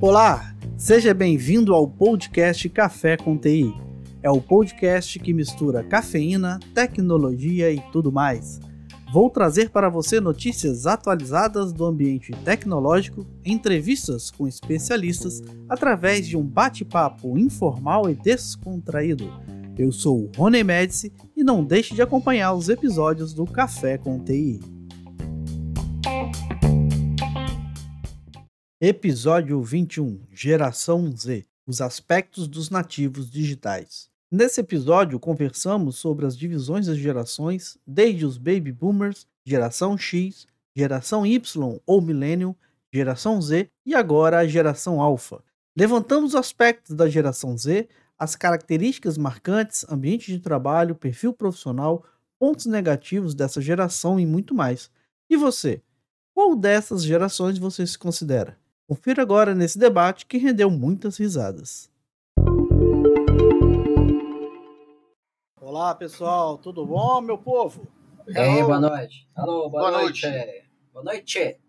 Olá, seja bem-vindo ao podcast Café com TI. É o podcast que mistura cafeína, tecnologia e tudo mais. Vou trazer para você notícias atualizadas do ambiente tecnológico, entrevistas com especialistas, através de um bate-papo informal e descontraído. Eu sou o Rony Médici e não deixe de acompanhar os episódios do Café com TI. Episódio 21 Geração Z Os aspectos dos nativos digitais. Nesse episódio, conversamos sobre as divisões das gerações, desde os baby boomers, geração X, geração Y ou millennium, geração Z e agora a geração alfa. Levantamos os aspectos da geração Z, as características marcantes, ambiente de trabalho, perfil profissional, pontos negativos dessa geração e muito mais. E você? Qual dessas gerações você se considera? Confira agora nesse debate que rendeu muitas risadas. Olá, pessoal, tudo bom, meu povo? E aí, boa noite. Alô, boa, boa noite. noite. Boa noite.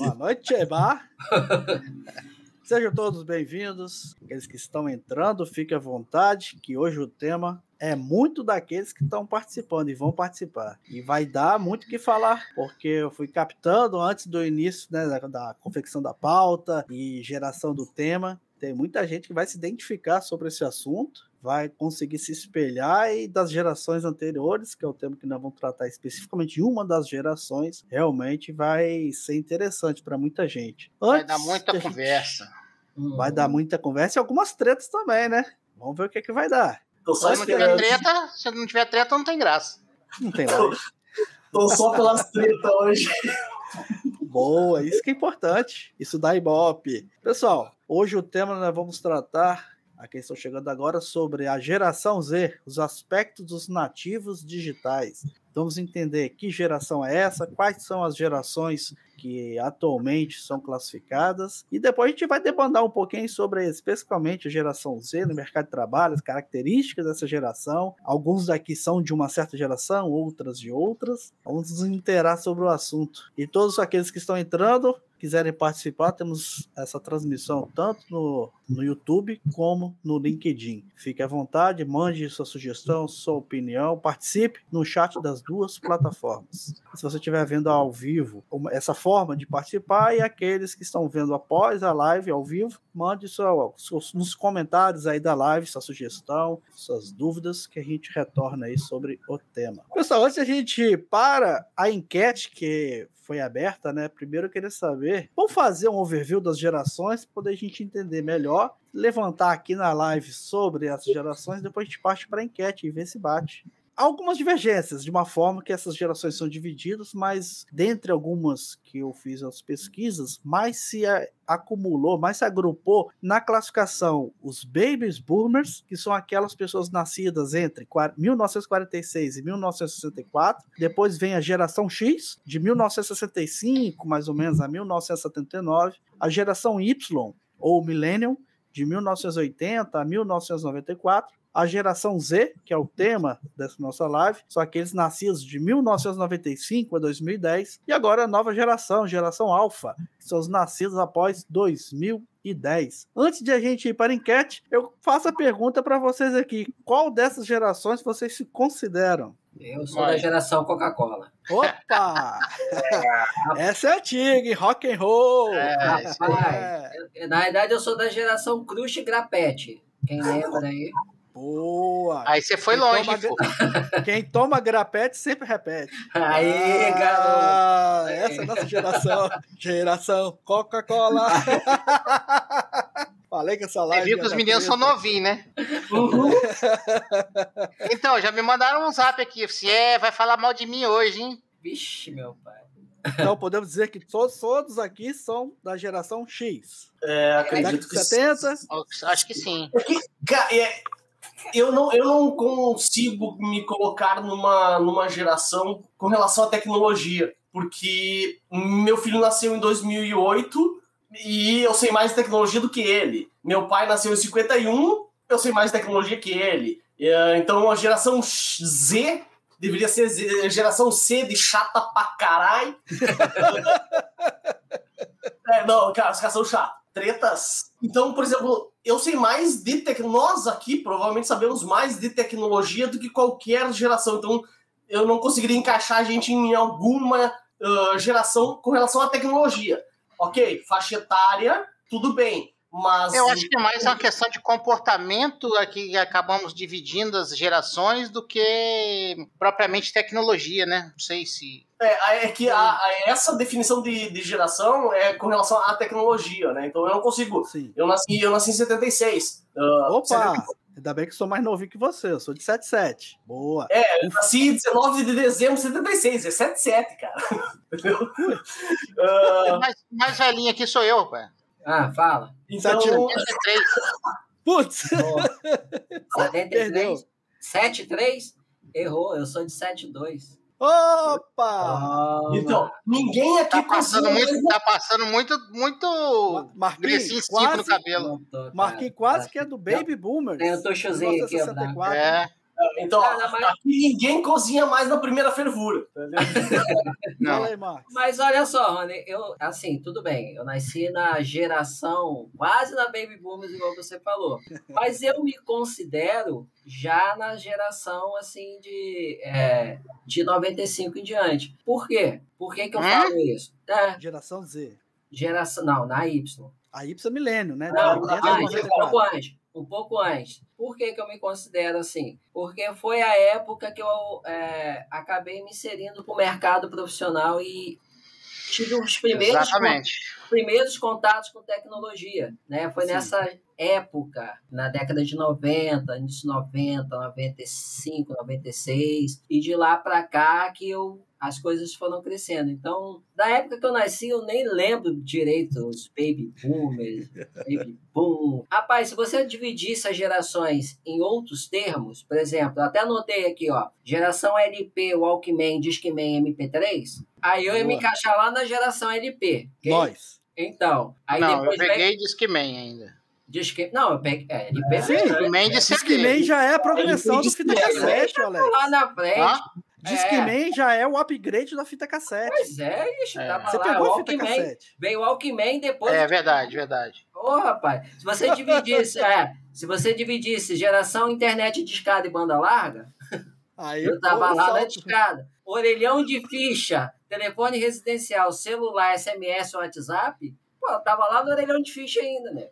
Boa noite, Eba. Sejam todos bem-vindos. Aqueles que estão entrando, fiquem à vontade, que hoje o tema é muito daqueles que estão participando e vão participar. E vai dar muito o que falar, porque eu fui captando antes do início né, da, da confecção da pauta e geração do tema. Tem muita gente que vai se identificar sobre esse assunto vai conseguir se espelhar e das gerações anteriores, que é o tema que nós vamos tratar especificamente uma das gerações, realmente vai ser interessante para muita gente. Antes, vai dar muita conversa. Vai dar muita conversa e algumas tretas também, né? Vamos ver o que, é que vai dar. Se não tiver treta, se não tiver treta, não tem graça. Não tem graça. Tô só pelas tretas hoje. Boa, isso que é importante. Isso dá ibope. Pessoal, hoje o tema nós vamos tratar a quem estou chegando agora sobre a geração Z, os aspectos dos nativos digitais. Vamos entender que geração é essa, quais são as gerações que atualmente são classificadas, e depois a gente vai debandar um pouquinho sobre especificamente a geração Z no mercado de trabalho, as características dessa geração. Alguns daqui são de uma certa geração, outras de outras. Vamos nos interar sobre o assunto. E todos aqueles que estão entrando, quiserem participar, temos essa transmissão tanto no, no YouTube como no LinkedIn. Fique à vontade, mande sua sugestão, sua opinião, participe no chat das duas plataformas. Se você estiver vendo ao vivo, essa forma de participar e aqueles que estão vendo após a live ao vivo, mande sua, nos comentários aí da live sua sugestão, suas dúvidas, que a gente retorna aí sobre o tema. Pessoal, antes a gente para a enquete que foi aberta, né? Primeiro eu queria saber, vamos fazer um overview das gerações, para poder a gente entender melhor, levantar aqui na live sobre as gerações, depois a gente parte para a enquete e ver se bate algumas divergências, de uma forma que essas gerações são divididas, mas dentre algumas que eu fiz as pesquisas, mais se acumulou, mais se agrupou na classificação os babies boomers, que são aquelas pessoas nascidas entre 1946 e 1964. Depois vem a geração X, de 1965 mais ou menos a 1979. A geração Y, ou Millennium, de 1980 a 1994 a geração Z, que é o tema dessa nossa live, são aqueles nascidos de 1995 a 2010, e agora a nova geração, geração Alpha, que são os nascidos após 2010. Antes de a gente ir para a enquete, eu faço a pergunta para vocês aqui: qual dessas gerações vocês se consideram? Eu sou da geração Coca-Cola. Opa! Essa é antiga? Rock and roll. É, é. Na verdade, eu sou da geração Crush Grapete. Quem lembra aí? Boa! Aí você foi quem longe, toma, Quem toma grapete sempre repete. Aí, ah, garoto! Essa é a nossa geração. geração Coca-Cola. Falei que essa live. Você viu que os meninos são novinhos, né? Uhum. então, já me mandaram um zap aqui. Se é, vai falar mal de mim hoje, hein? Vixe, meu pai. Então podemos dizer que todos, todos aqui são da geração X. É, acredito que 70. Acho que sim. É, eu não, eu não consigo me colocar numa, numa geração com relação à tecnologia, porque meu filho nasceu em 2008 e eu sei mais tecnologia do que ele. Meu pai nasceu em 51, eu sei mais tecnologia que ele. É, então a geração Z deveria ser ze- geração C de chata pra caralho. é, não, cara, os caras são chatos. Tretas. Então, por exemplo, eu sei mais de tecnologia. Nós aqui provavelmente sabemos mais de tecnologia do que qualquer geração. Então, eu não conseguiria encaixar a gente em alguma ah, geração com relação à tecnologia. Ok, faixa etária, tudo bem. Mas Eu acho que é mais uma questão de comportamento aqui que acabamos dividindo as gerações do que propriamente tecnologia, né? Não sei se. É, é que a- a- essa definição de, de geração é com relação à tecnologia, né? Então eu não consigo. Sim. Eu nasci, eu nasci em 76. Ah, Opa! Ainda bem que sou mais novinho que você, eu sou de 77. Boa. Eu nasci 19 de dezembro de 76, é 77, cara. Entendeu? Ah, Mais, mais velhinho aqui sou eu, pai. Ah, fala. então, 73. Putz! Ó, 73, Perdeu. 73? Errou, eu sou de 72. Opa! Toma. então, ninguém aqui Tá passando cozinha muito, tá passando muito, muito Marquinhos, cinco no quase, cabelo. Não tô, cara. Marquinhos quase que é do Baby Boomers. Tem o tuchozinho aqui, ó, branco. 1964. É, Então, não, mas- aqui ninguém cozinha mais na primeira fervura. Não. Fala aí, Marcos. Mas olha só, Rony, eu, assim, tudo bem, eu nasci na geração, quase na Baby Boomers, igual você falou. Mas eu me considero já na geração, assim, de, é, de 95 em diante. Por quê? Por que, que eu Hã? falo isso? É, Geração Z. geração, não, na Y. A Y é milênio, né? Não, De 80 a antes, um 94. pouco antes. Um pouco antes. Por que, que eu me considero assim? Porque foi a época que eu é, acabei me inserindo para o mercado profissional e tive os primeiros, Exatamente. primeiros contatos com tecnologia. Né? Foi Sim. nessa época, na década de 90, início de 90, 95, 96, e de lá para cá que eu as coisas foram crescendo. Então, da época que eu nasci, eu nem lembro direito os baby boomers, baby boom. Rapaz, se você dividisse as gerações em outros termos, por exemplo, eu até anotei aqui, ó, geração LP, Walkman, Discman, MP3, aí eu ia me encaixar lá na geração LP. ok? Nós. Então, aí não, eu depois vem peguei Discman ainda. Disque... Não, eu peguei. É, LP Sim. foi Discman já é a progressão do fita cassete, Alex. lá na frente. Hã? Discman já é o upgrade da fita cassete. Pois é, ixi, É. tava Você lá, pegou a fita cassete. veio o Walkman depois. É verdade, verdade. Ô, rapaz, se você dividisse, é, se você dividisse geração internet de escada e banda larga, Aí eu tava pô, lá na discada. Orelhão de ficha, telefone residencial, celular, SMS, WhatsApp, pô, eu tava lá no orelhão de ficha ainda, né?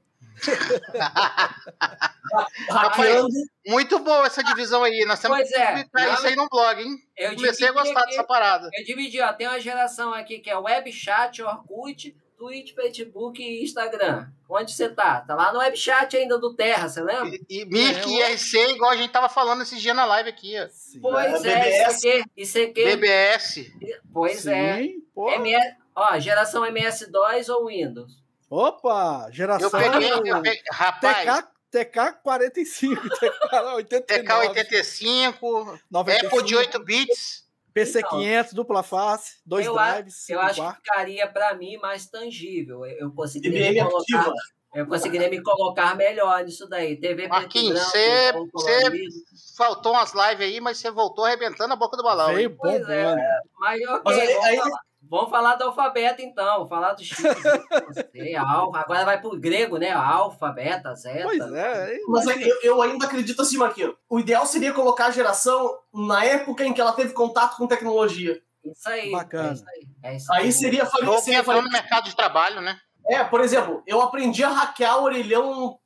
Hackeando. Muito boa essa divisão aí. Nós temos Pois que é. publicar isso aí no blog, hein? Eu Comecei a gostar aqui- dessa parada. Eu dividi, ó, tem uma geração aqui que é Webchat, Orkut, Twitch, Facebook e Instagram. Onde você tá? Tá lá no Webchat ainda do Terra, você lembra? E, e Mirk e RC, igual a gente tava falando esses dias na live aqui, ó. Sim. Pois É, é, BBS. ICQ, ICQ. BBS. Pois é. Sim, pô. MS, ó, geração MS2 ou Windows? Opa, Eu geração peguei, eu peguei rapaz, TK, TK 45, TK 89, TK85, 95, Apple de 8 bits. PC 500, dupla face, dois Eu drives, Eu acho que ficaria pra mim mais tangível. Eu, eu conseguiria me colocar, ativa. eu conseguiria me colocar melhor nisso daí. TV Marquinhos, branco, cê- tom cê- colorido. Faltou umas lives aí, mas você voltou arrebentando a boca do balão. Veio Pois bombando. é. Mas Mas aí- aí- vamos falar do alfabeto então. Vamos falar do chip. Você, alfa, agora vai pro grego, né? Alfa, beta, zeta. Pois é? Mas eu, eu ainda acredito assim, Marquinhos. O ideal seria colocar a geração na época em que ela teve contato com tecnologia. Isso aí. Bacana. É isso aí. É isso aí. Aí seria, Ou seria entrou no mercado de trabalho, né? É, por exemplo, eu aprendi a hackear o orelhão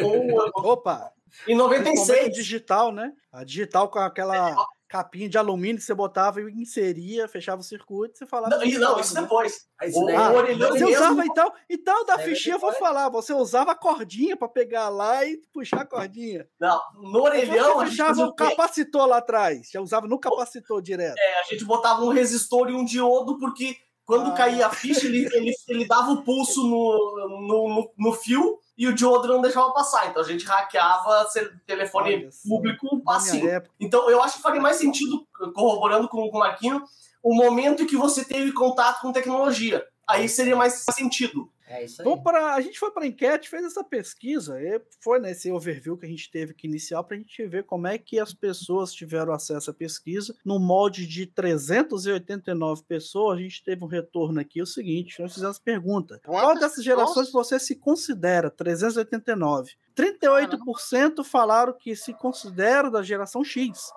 com- Opa, em principalmente 96. digital, né? A digital com aquela capinha de alumínio que você botava e inseria, fechava o circuito, você falava. Não, e não, isso depois. Isso Ah, você mesmo- usava então, então da É, fichinha eu vou falar, você usava a cordinha pra pegar lá e puxar a cordinha. Não, no orelhão a Você gente, fechava o capacitor lá atrás, já usava no capacitor direto. É, a gente botava um resistor e um diodo, porque quando Ah. caía a ficha, ele, ele, ele dava o pulso no, no, no, no fio e o diodo não deixava passar. Então a gente hackeava telefone Olha público assim. Então eu acho que faria mais sentido, corroborando com, com o Marquinho, o momento em que você teve contato com tecnologia. Aí seria mais sentido. É isso aí. Vamos para, a gente foi para a enquete, fez essa pesquisa, e foi nesse overview que a gente teve que iniciar para a gente ver como é que as pessoas tiveram acesso à pesquisa. No molde de 389 pessoas, a gente teve um retorno aqui, o seguinte, nós fizemos pergunta. Qual dessas gerações você se considera? 389. 38% falaram que se consideram da geração X.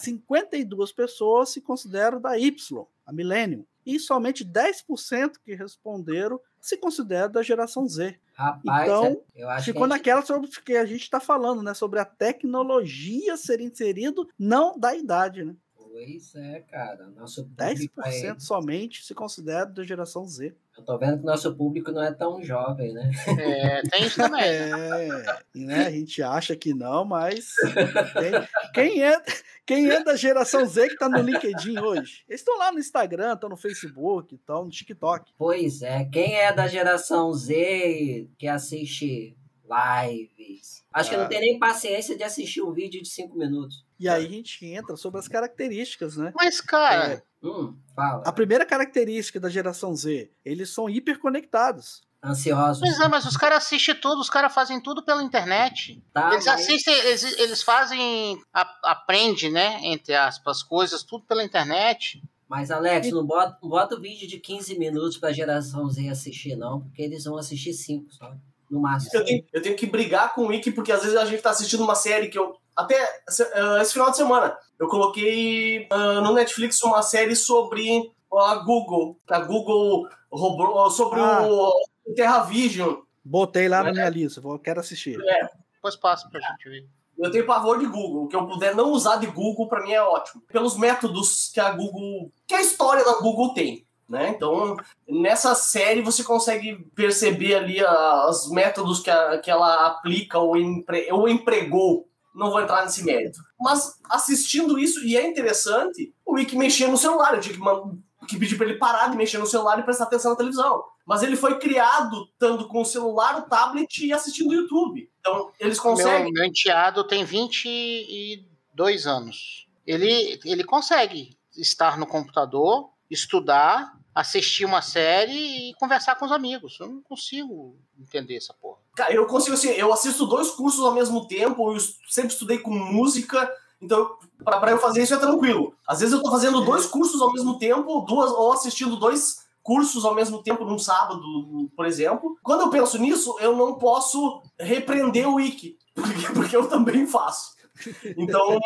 52 pessoas se consideram da Y, a Millennium. E somente 10% que responderam se consideram da geração Z. Rapaz, Então, é- Ficou que gente- naquela sobre o que a gente está falando, né? Sobre a tecnologia ser inserido, não da idade, né? Pois é, cara. Nosso 10% público aí, somente se considera da geração Z. eu tô vendo que nosso público não é tão jovem, né? É, tem isso também. É, e, né? A gente acha que não, mas tem- quem é quem é da geração Z que tá no LinkedIn hoje? Eles estão lá no Instagram, estão no Facebook, estão no TikTok. Pois é, quem é da geração Z que assiste lives? Acho que Ah. não tem nem paciência de assistir um vídeo de cinco minutos. E aí a gente entra sobre as características, né? Mas, cara, Hum, fala. A primeira característica da geração Z, eles são hiperconectados. Ansiosos. Pois é, mas os caras assistem tudo, os caras fazem tudo pela internet. Tá, eles mas- assistem, eles, eles fazem, a- aprende, né, entre aspas, coisas, tudo pela internet. Mas, Alex, não bota, não bota o vídeo de 15 minutos pra geração Z assistir, não, porque eles vão assistir 5 só, no máximo. Eu tenho, eu tenho que brigar com o Wiki, porque às vezes a gente tá assistindo uma série que eu. Até esse, eh, esse final de semana, eu coloquei ah, no Netflix uma série sobre a Google. que A Google roubou sobre Ah. o TerraVision. Botei lá na É. minha lista, vou, quero assistir. Depois passa pra gente ver. Eu tenho pavor de Google. O que eu puder não usar de Google, pra mim é ótimo. Pelos métodos que a Google. que a história da Google tem. Né? Então, nessa série você consegue perceber ali os métodos que, a- que ela aplica ou, empre, ou empregou. Não vou entrar nesse mérito. Mas assistindo isso, e é interessante, o Wiki mexia no celular. Eu tinha que, que pedir pra ele parar de mexer no celular e prestar atenção na televisão. Mas ele foi criado estando com o celular, o tablet e assistindo o YouTube. Então, eles conseguem. Meu, meu enteado tem 22 anos. Ele, ele consegue estar no computador, estudar, assistir uma série e conversar com os amigos. Eu não consigo entender essa porra. Cara, eu consigo assim, eu assisto dois cursos ao mesmo tempo, eu sempre estudei com música, então pra eu fazer isso é tranquilo. Às vezes eu tô fazendo dois cursos ao mesmo tempo, duas ou assistindo dois cursos ao mesmo tempo num sábado, por exemplo. Quando eu penso nisso, eu não posso repreender o Wiki, porque, porque eu também faço. Então,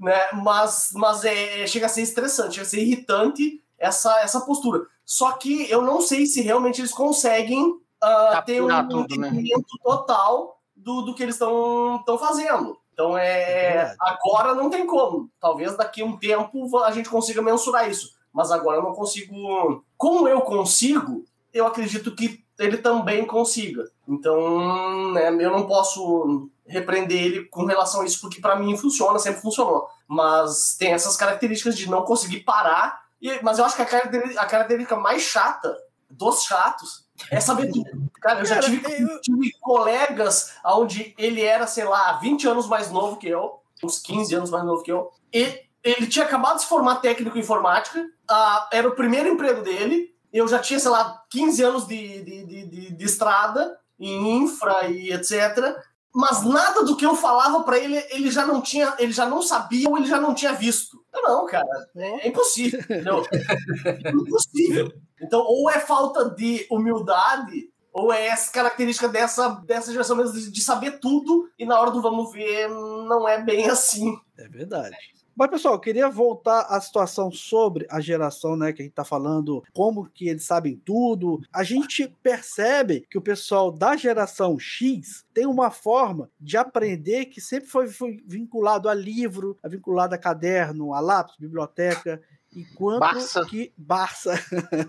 né, mas, mas é, chega a ser estressante, chega a ser irritante essa, essa postura. Só que eu não sei se realmente eles conseguem ah, ter um né? entendimento total do, do que eles estão fazendo. Então É é. Agora não tem como. Talvez daqui a um tempo a gente consiga mensurar isso. Mas agora eu não consigo. Como eu consigo, eu acredito que ele também consiga. Então, né, eu não posso repreender ele com relação a isso, porque para mim funciona, sempre funcionou. Mas tem essas características de não conseguir parar. E, mas eu acho que a característica, a característica mais chata dos chatos é saber tudo. Cara, eu já tive, eu- tive colegas onde ele era, sei lá, 20 anos mais novo que eu, uns 15 anos mais novo que eu, e ele tinha acabado de se formar técnico em informática, ah, era o primeiro emprego dele, eu já tinha, sei lá, 15 anos de, de, de, de, de estrada, em infra e etc. Mas nada do que eu falava pra ele, ele já não tinha, ele já não sabia ou ele já não tinha visto. Eu não, cara, é impossível, entendeu? É impossível. Então, ou é falta de humildade, ou é essa característica dessa, dessa geração mesmo de, de saber tudo, e na hora do vamos ver, não é bem assim. É verdade. Mas, pessoal, eu queria voltar à situação sobre a geração, né? Que a gente tá falando, como que eles sabem tudo. A gente percebe que o pessoal da geração X tem uma forma de aprender que sempre foi, foi vinculado a livro, vinculado a caderno, a lápis, biblioteca. Enquanto Barça. que. Barça.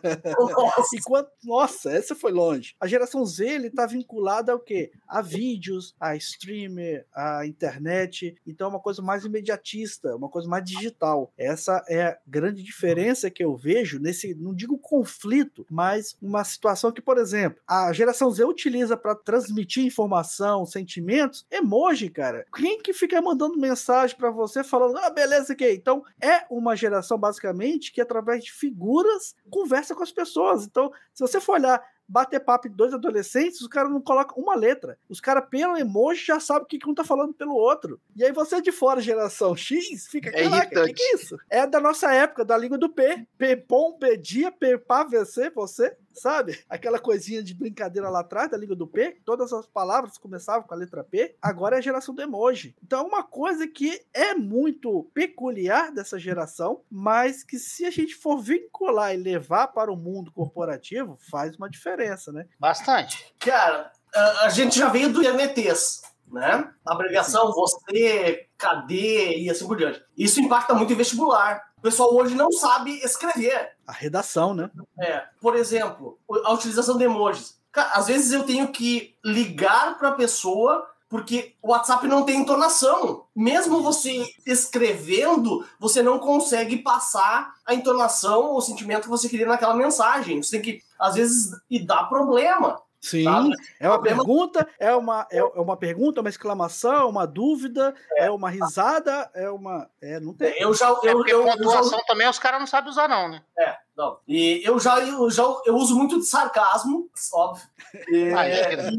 Nossa, Enquanto, nossa, essa foi longe. A geração Z ele tá vinculada ao quê? A vídeos, a streamer, a internet. Então é uma coisa mais imediatista, uma coisa mais digital. Essa é a grande diferença que eu vejo nesse, não digo conflito, mas uma situação que, por exemplo, a geração Z utiliza para transmitir informação, sentimentos, emoji, cara. Quem que fica mandando mensagem para você falando, ah, beleza, ok. Então é uma geração basicamente que através de figuras conversa com as pessoas. Então, se você for olhar bater papo de dois adolescentes, os caras não colocam uma letra. Os caras, pelo emoji, já sabem o que, que um tá falando pelo outro. E aí você de fora, geração X, fica, É caraca, o que, que é isso? É da nossa época, da língua do P. P, pom, P, dia, P, pá, VC, você, sabe? Aquela coisinha de brincadeira lá atrás, da língua do P, todas as palavras começavam com a letra P, agora é a geração do emoji. Então é uma coisa que é muito peculiar dessa geração, mas que se a gente for vincular e levar para o mundo corporativo, faz uma diferença, né? Bastante. Cara, a a gente já veio do INTs, né? Abreviação, você, cadê e assim por diante. Isso impacta muito em vestibular. O pessoal hoje não sabe escrever. A redação, né? É, por exemplo, a utilização de emojis. Cara, às vezes eu tenho que ligar para a pessoa porque o WhatsApp não tem entonação. Mesmo você escrevendo, você não consegue passar a entonação ou o sentimento que você queria naquela mensagem. Você tem que, às vezes, e dá problema. Sim, Sabe? é uma Problema- pergunta, é uma, é, é uma pergunta, uma exclamação, uma dúvida, é, uma risada, é uma. É, não tem. Eu já. É Eu, porque eu, eu já pontuação também os caras não sabem usar, não, né? É, não. E eu já, eu já eu uso muito de sarcasmo, óbvio. E, Ah, é.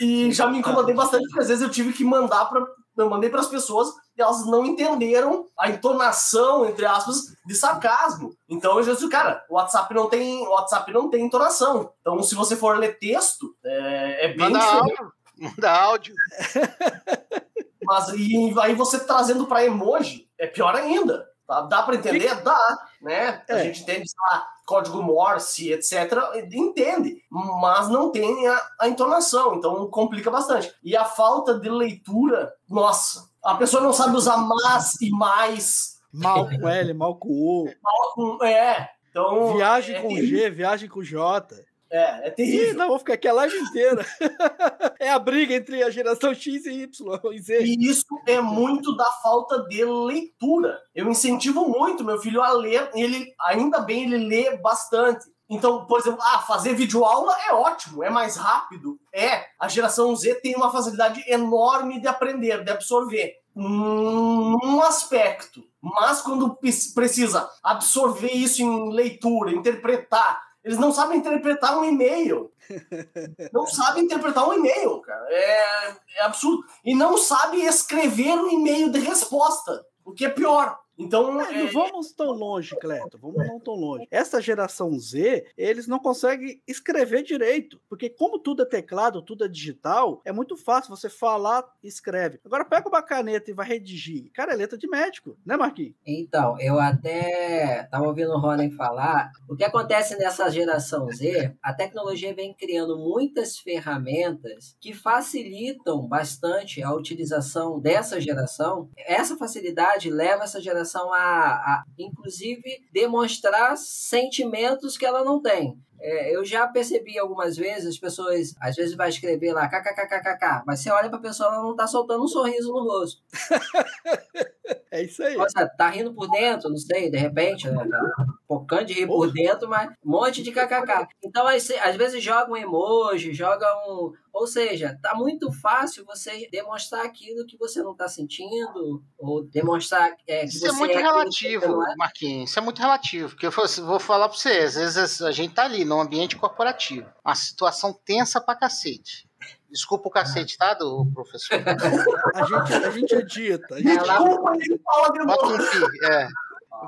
e- e já me incomodei bastante, porque às vezes eu tive que mandar para eu mandei para as pessoas elas não entenderam a entonação, entre aspas, de sarcasmo. Então eu já disse, cara, o WhatsApp não tem, o WhatsApp não tem entonação. Então se você for ler texto, é, é bem Manda diferente. áudio. Manda áudio. Mas e aí você trazendo para emoji, é pior ainda. Tá? Dá para entender? Dá, né? A É. gente entende, sei lá, código Morse, etc. Entende, mas não tem a, a entonação, então complica bastante. E a falta de leitura, nossa, a pessoa não sabe usar mas e mais. Mal com L, mal com U. com- É, então. Viagem é, com terrível. G, viagem com J. É, é Ih, terrível. não, vou ficar aqui a live inteira. é a briga entre a geração X e Y e Z. E isso é muito da falta de leitura. Eu incentivo muito meu filho a ler, ele ainda bem ele lê bastante. Então, por exemplo, ah, fazer videoaula é ótimo, é mais rápido. É, a geração Z tem uma facilidade enorme de aprender, de absorver. Num aspecto. Mas quando precisa absorver isso em leitura, interpretar, eles não sabem interpretar um e-mail. Não sabem interpretar um e-mail, cara. É, é absurdo. E não sabem escrever um e-mail de resposta, o que é pior. Então, É, não é, vamos tão longe, Cleto. Vamos não tão longe. Essa geração Z, eles não conseguem escrever direito. Porque, como tudo é teclado, tudo é digital, é muito fácil você falar e escreve. Agora, pega uma caneta e vai redigir. Cara, é letra de médico, né, Marquinhos? Então, eu até estava ouvindo o Ronen falar. O que acontece nessa geração Z, a tecnologia vem criando muitas ferramentas que facilitam bastante a utilização dessa geração. Essa facilidade leva essa geração a, a inclusive, demonstrar sentimentos que ela não tem. É, eu já percebi algumas vezes, as pessoas às vezes vai escrever lá kkkkkk, mas você olha para a pessoa, ela não tá soltando um sorriso no rosto. É isso aí. Nossa, tá rindo por dentro, não sei, de repente, né? Tá Focando de rir por dentro, mas um monte de kkk. Então, você- às vezes joga um emoji, joga um. Ou seja, tá muito fácil você demonstrar aquilo que você não tá sentindo, ou demonstrar é, que Isso você é muito que relativo, é. Marquinhos. Isso é muito relativo. Porque eu vou- vou falar pra você, às vezes a gente tá ali, num ambiente corporativo. Uma situação tensa pra cacete. Desculpa o cacete, tá, do professor? A gente, a gente edita. A gente desculpa, ele fala de novo. um é.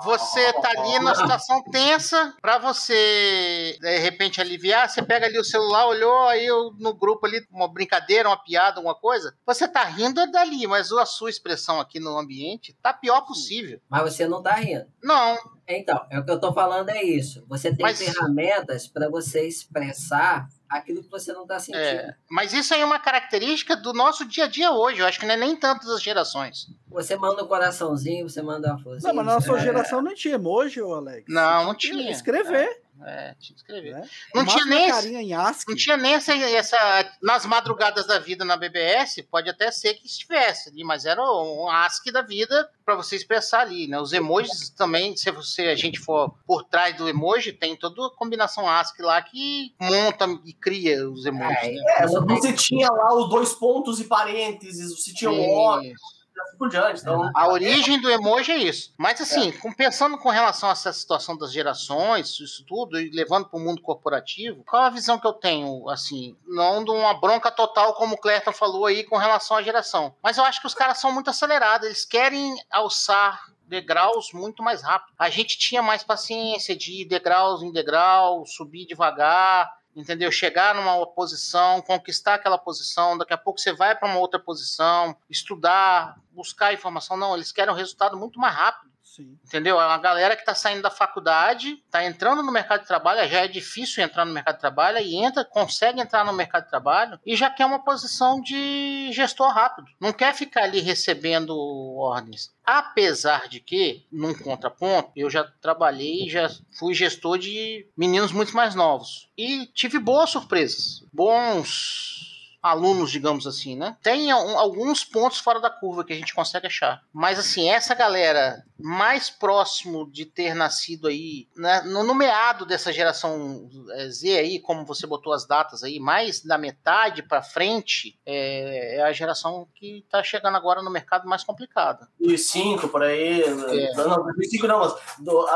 Você tá ali numa situação tensa, pra você de repente aliviar, você pega ali o celular, olhou aí eu, no grupo ali, uma brincadeira, uma piada, alguma coisa. Você tá rindo é dali, mas a sua expressão aqui no ambiente tá pior possível. Mas você não tá rindo. Não, Então, é o que eu tô falando é isso. Você tem Mas- ferramentas para você expressar aquilo que você não tá sentindo. é, mas isso aí é uma característica do nosso dia a dia hoje. Eu acho que não é nem tanto das gerações. Você manda um coraçãozinho, você manda uma florzinha. Não, mas na sua geração não tinha emoji, ô Alex. Não, não tinha. Escrever. É, tinha que escrever. Né? Não tinha nem. Não tinha nem essa, essa. Nas madrugadas da vida na BBS, pode até ser que estivesse ali, mas era um ASCII da vida para você expressar ali, né? Os emojis também, se você, a gente for por trás do emoji, tem toda a combinação ASCII lá que monta e cria os emojis. É, né? É, você tinha lá os dois pontos e parênteses, você tinha o O. por diante. Então, a origem do emoji é isso. Mas assim, é. pensando com relação a essa situação das gerações, isso tudo, e levando para o mundo corporativo, qual a visão que eu tenho, assim, não de uma bronca total, como o Clerton falou aí, com relação à geração. Mas eu acho que os caras são muito acelerados, eles querem alçar degraus muito mais rápido. A gente tinha mais paciência de ir degraus em degrau, subir devagar, entendeu? Chegar numa posição, conquistar aquela posição, daqui a pouco você vai para uma outra posição, estudar, buscar informação. Não, eles querem um resultado muito mais rápido. Sim. Entendeu? É uma galera que está saindo da faculdade, está entrando no mercado de trabalho, já é difícil entrar no mercado de trabalho, e entra, consegue entrar no mercado de trabalho e já quer uma posição de gestor rápido. Não quer ficar ali recebendo ordens. Apesar de que, num contraponto, eu já trabalhei, já fui gestor de meninos muito mais novos. E tive boas surpresas. Bons alunos, digamos assim, né? Tem alguns pontos fora da curva que a gente consegue achar. Mas, assim, essa galera mais próximo de ter nascido aí, né, no meado dessa geração é, Z aí, como você botou as datas aí, mais da metade para frente, é, é, a geração que tá chegando agora no mercado mais complicada. 2005, por aí. É. Não, 2005 não, mas do,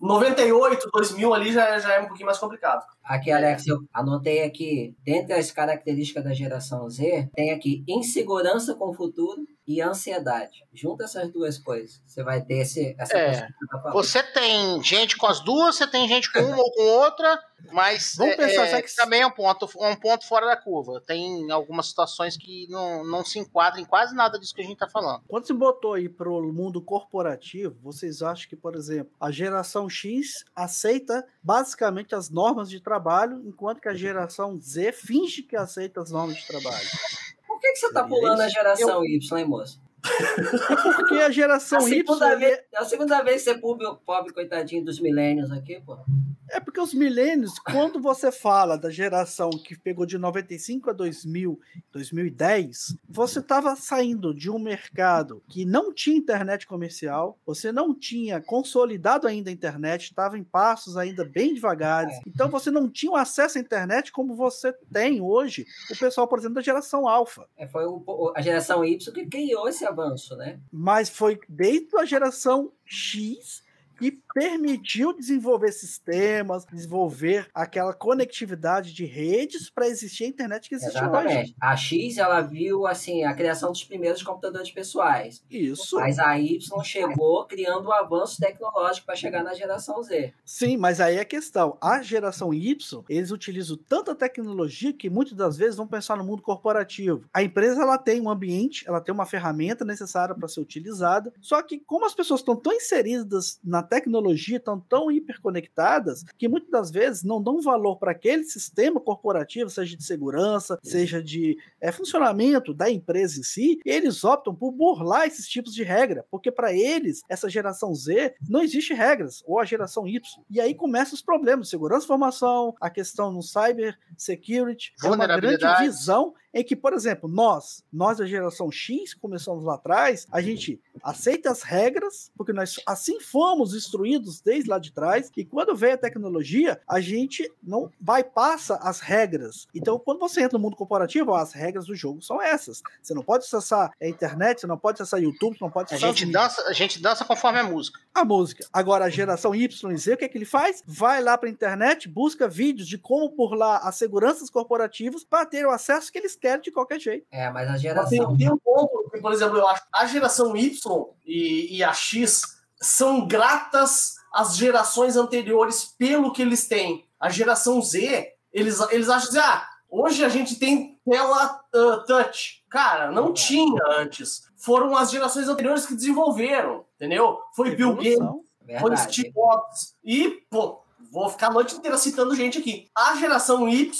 98, 2000 ali já, já é um pouquinho mais complicado. Aqui, Alex, eu anotei aqui, dentre as características da geração Z, tem aqui insegurança com o futuro e ansiedade. Junta essas duas coisas. Você vai ter esse, essa é, tá Você tem gente com as duas, você tem gente com uma ou com outra, mas Vamos pensar, é, que... também é um ponto, um ponto fora da curva. Tem algumas situações que não, não se enquadram em quase nada disso que a gente está falando. Quando se botou aí para o mundo corporativo, vocês acham que, por exemplo, a geração X aceita basicamente as normas de trabalho, enquanto que a geração Z finge que aceita as normas de trabalho? Que, que você tá pulando a geração eu... Y, hein, moço? É porque a geração a Y. Vez, é a segunda vez que você pobre, pobre coitadinho dos milênios aqui, pô. É porque os milênios, quando você fala da geração que pegou de 95 a 2000, 2010, você estava saindo de um mercado que não tinha internet comercial, você não tinha consolidado ainda a internet, estava em passos ainda bem devagares. Então você não tinha acesso à internet como você tem hoje, o pessoal, por exemplo, da geração alfa. É, foi o, a geração Y que criou esse avanço, né? Mas foi desde a geração X e permitiu desenvolver sistemas, desenvolver aquela conectividade de redes para existir a internet que existe Exatamente. hoje. A X ela viu assim a criação dos primeiros computadores pessoais. Isso. Mas a Y chegou criando um avanço tecnológico para chegar na geração Z. Sim, mas aí é a questão. A geração Y, eles utilizam tanta tecnologia que muitas das vezes vão pensar no mundo corporativo. A empresa ela tem um ambiente, ela tem uma ferramenta necessária para ser utilizada. Só que como as pessoas estão tão inseridas na tecnologia estão tão hiperconectadas que muitas das vezes não dão valor para aquele sistema corporativo, seja de segurança, seja de é, funcionamento da empresa em si, eles optam por burlar esses tipos de regra, porque para eles, essa geração Z, não existe regras, ou a geração Y. E aí começam os problemas, segurança informação, a questão no cyber security, é uma grande visão em que, por exemplo, nós, nós da geração X, começamos lá atrás, a gente aceita as regras, porque nós assim fomos instruídos desde lá de trás, e quando vem a tecnologia, a gente não bypassa as regras. Então, quando você entra no mundo corporativo, as regras do jogo são essas. Você não pode acessar a internet, você não pode acessar YouTube, você não pode acessar. A gente, dança, a gente dança conforme a música. A música. Agora, a geração Y e Z, o que é que ele faz? Vai lá para a internet, busca vídeos de como por lá as seguranças corporativas para ter o acesso que eles querem de qualquer jeito. É, mas a geração. Tem, tem um ponto, por exemplo, eu acho a geração Y e, e a X são gratas às gerações anteriores pelo que eles têm. A geração Z, eles, eles acham assim, ah, hoje a gente tem tela uh, touch. Cara, não tinha antes. Foram as gerações anteriores que desenvolveram, entendeu? Foi Bill Gates, foi Steve Jobs. E, pô, vou ficar a noite inteira citando gente aqui. A geração Y,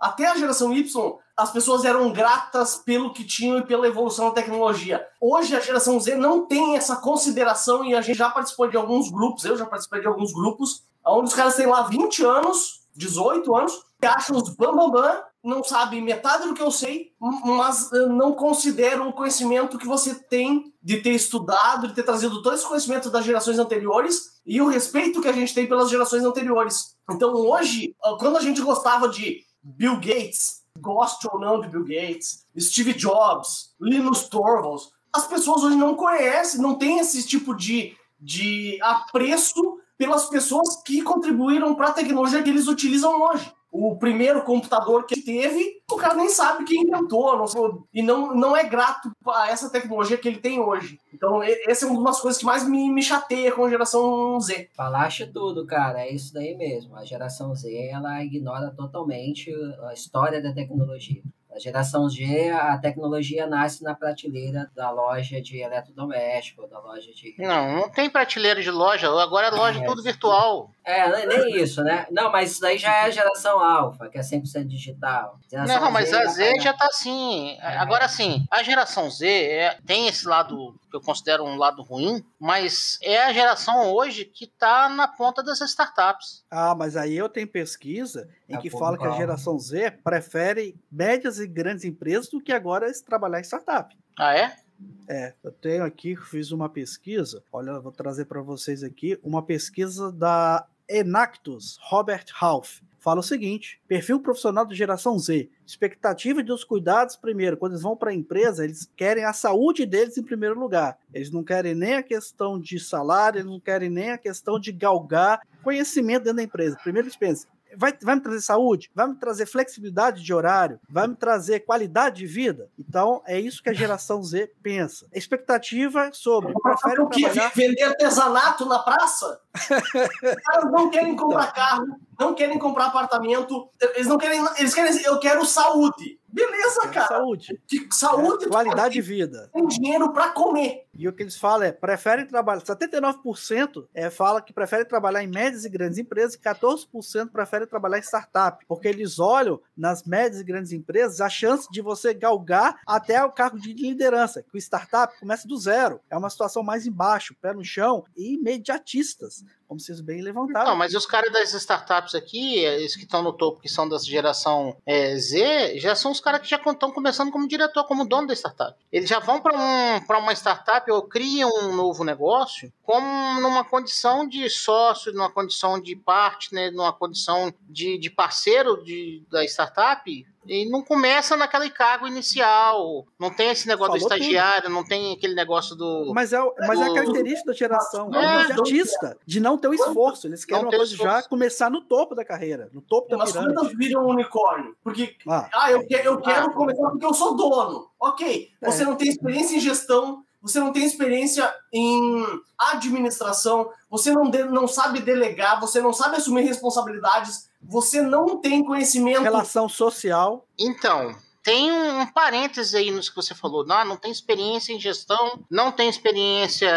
até a geração Y, as pessoas eram gratas pelo que tinham e pela evolução da tecnologia. Hoje a geração Z não tem essa consideração e a gente já participou de alguns grupos, eu já participei de alguns grupos, onde os caras têm lá 20 anos, 18 anos, que acham os bambambam, bam, bam, não sabem metade do que eu sei, mas eh, não consideram o conhecimento que você tem de ter estudado, de ter trazido todo esse conhecimento das gerações anteriores e o respeito que a gente tem pelas gerações anteriores. Então hoje, quando a gente gostava de Bill Gates, goste ou não de Bill Gates, Steve Jobs, Linus Torvalds, as pessoas hoje não conhecem, não tem esse tipo de, de apreço pelas pessoas que contribuíram para a tecnologia que eles utilizam hoje o primeiro computador que teve, o cara nem sabe quem inventou, não, e não, não é grato a essa tecnologia que ele tem hoje. Então, essa é uma das coisas que mais me, me chateia com a geração Z. Falaste tudo, cara, é isso daí mesmo. A geração Z, ela ignora totalmente a história da tecnologia. A geração G, a tecnologia nasce na prateleira da loja de eletrodoméstico, da loja de. Não, não tem prateleira de loja, agora é loja é, tudo virtual. É, nem isso, né? Não, mas isso daí já é a geração alfa, que é 100% digital. Geração não, mas Z a Z já tá assim. É. Agora sim, a geração Z é, tem esse lado que eu considero um lado ruim, mas é a geração hoje que tá na ponta das startups. Ah, mas aí eu tenho pesquisa em é que fala que a geração Z prefere médias e grandes empresas do que agora trabalhar em startup. Ah, é? É, eu tenho aqui, fiz uma pesquisa. Olha, eu vou trazer para vocês aqui uma pesquisa da Enactus, Robert Half, fala o seguinte: perfil profissional de geração Z. Expectativa dos cuidados, primeiro, quando eles vão para a empresa, eles querem a saúde deles em primeiro lugar. Eles não querem nem a questão de salário, eles não querem nem a questão de galgar conhecimento dentro da empresa. Primeiro eles pensam, vai, vai me trazer saúde, vai me trazer flexibilidade de horário, vai me trazer qualidade de vida. Então, é isso que a geração Z pensa. Expectativa sobre. Prefere o quê? Trabalhar... Vender artesanato na praça? Os caras não querem comprar carro, não querem comprar apartamento, eles não querem. Eles querem. Eu quero saúde. Beleza, cara. Saúde. Que, saúde. É, qualidade de vida. Tem dinheiro para comer. E o que eles falam é, preferem trabalhar, 79% é, fala que preferem trabalhar em médias e grandes empresas e 14% preferem trabalhar em startup, porque eles olham nas médias e grandes empresas a chance de você galgar até o cargo de liderança, que o startup começa do zero, é uma situação mais embaixo, pé no chão e imediatistas como vocês bem levantaram. Não, mas os caras das startups aqui, esses que estão no topo, que são da geração é, Z, já são os caras que já estão começando como diretor, como dono da startup. Eles já vão para um, uma startup ou criam um novo negócio como numa condição de sócio, numa condição de partner, numa condição de, de parceiro de, da startup e não começa naquele cargo inicial. Não tem esse negócio Falou do estagiário, tudo. não tem aquele negócio do. Mas é, mas é a característica da geração. É, é imediatista, de não ter o esforço. Eles querem uma coisa já começar no topo da carreira, no topo da mas pirâmide. Mas quantas viram um unicórnio? Porque, ah, ah eu, quero, eu quero começar porque eu sou dono. Ok, você é. não tem experiência em gestão, você não tem experiência em administração, você não, de, não sabe delegar, você não sabe assumir responsabilidades, você não tem conhecimento. Relação social. Então, tem um parêntese aí no que você falou. Não, não tem experiência em gestão, não tem experiência,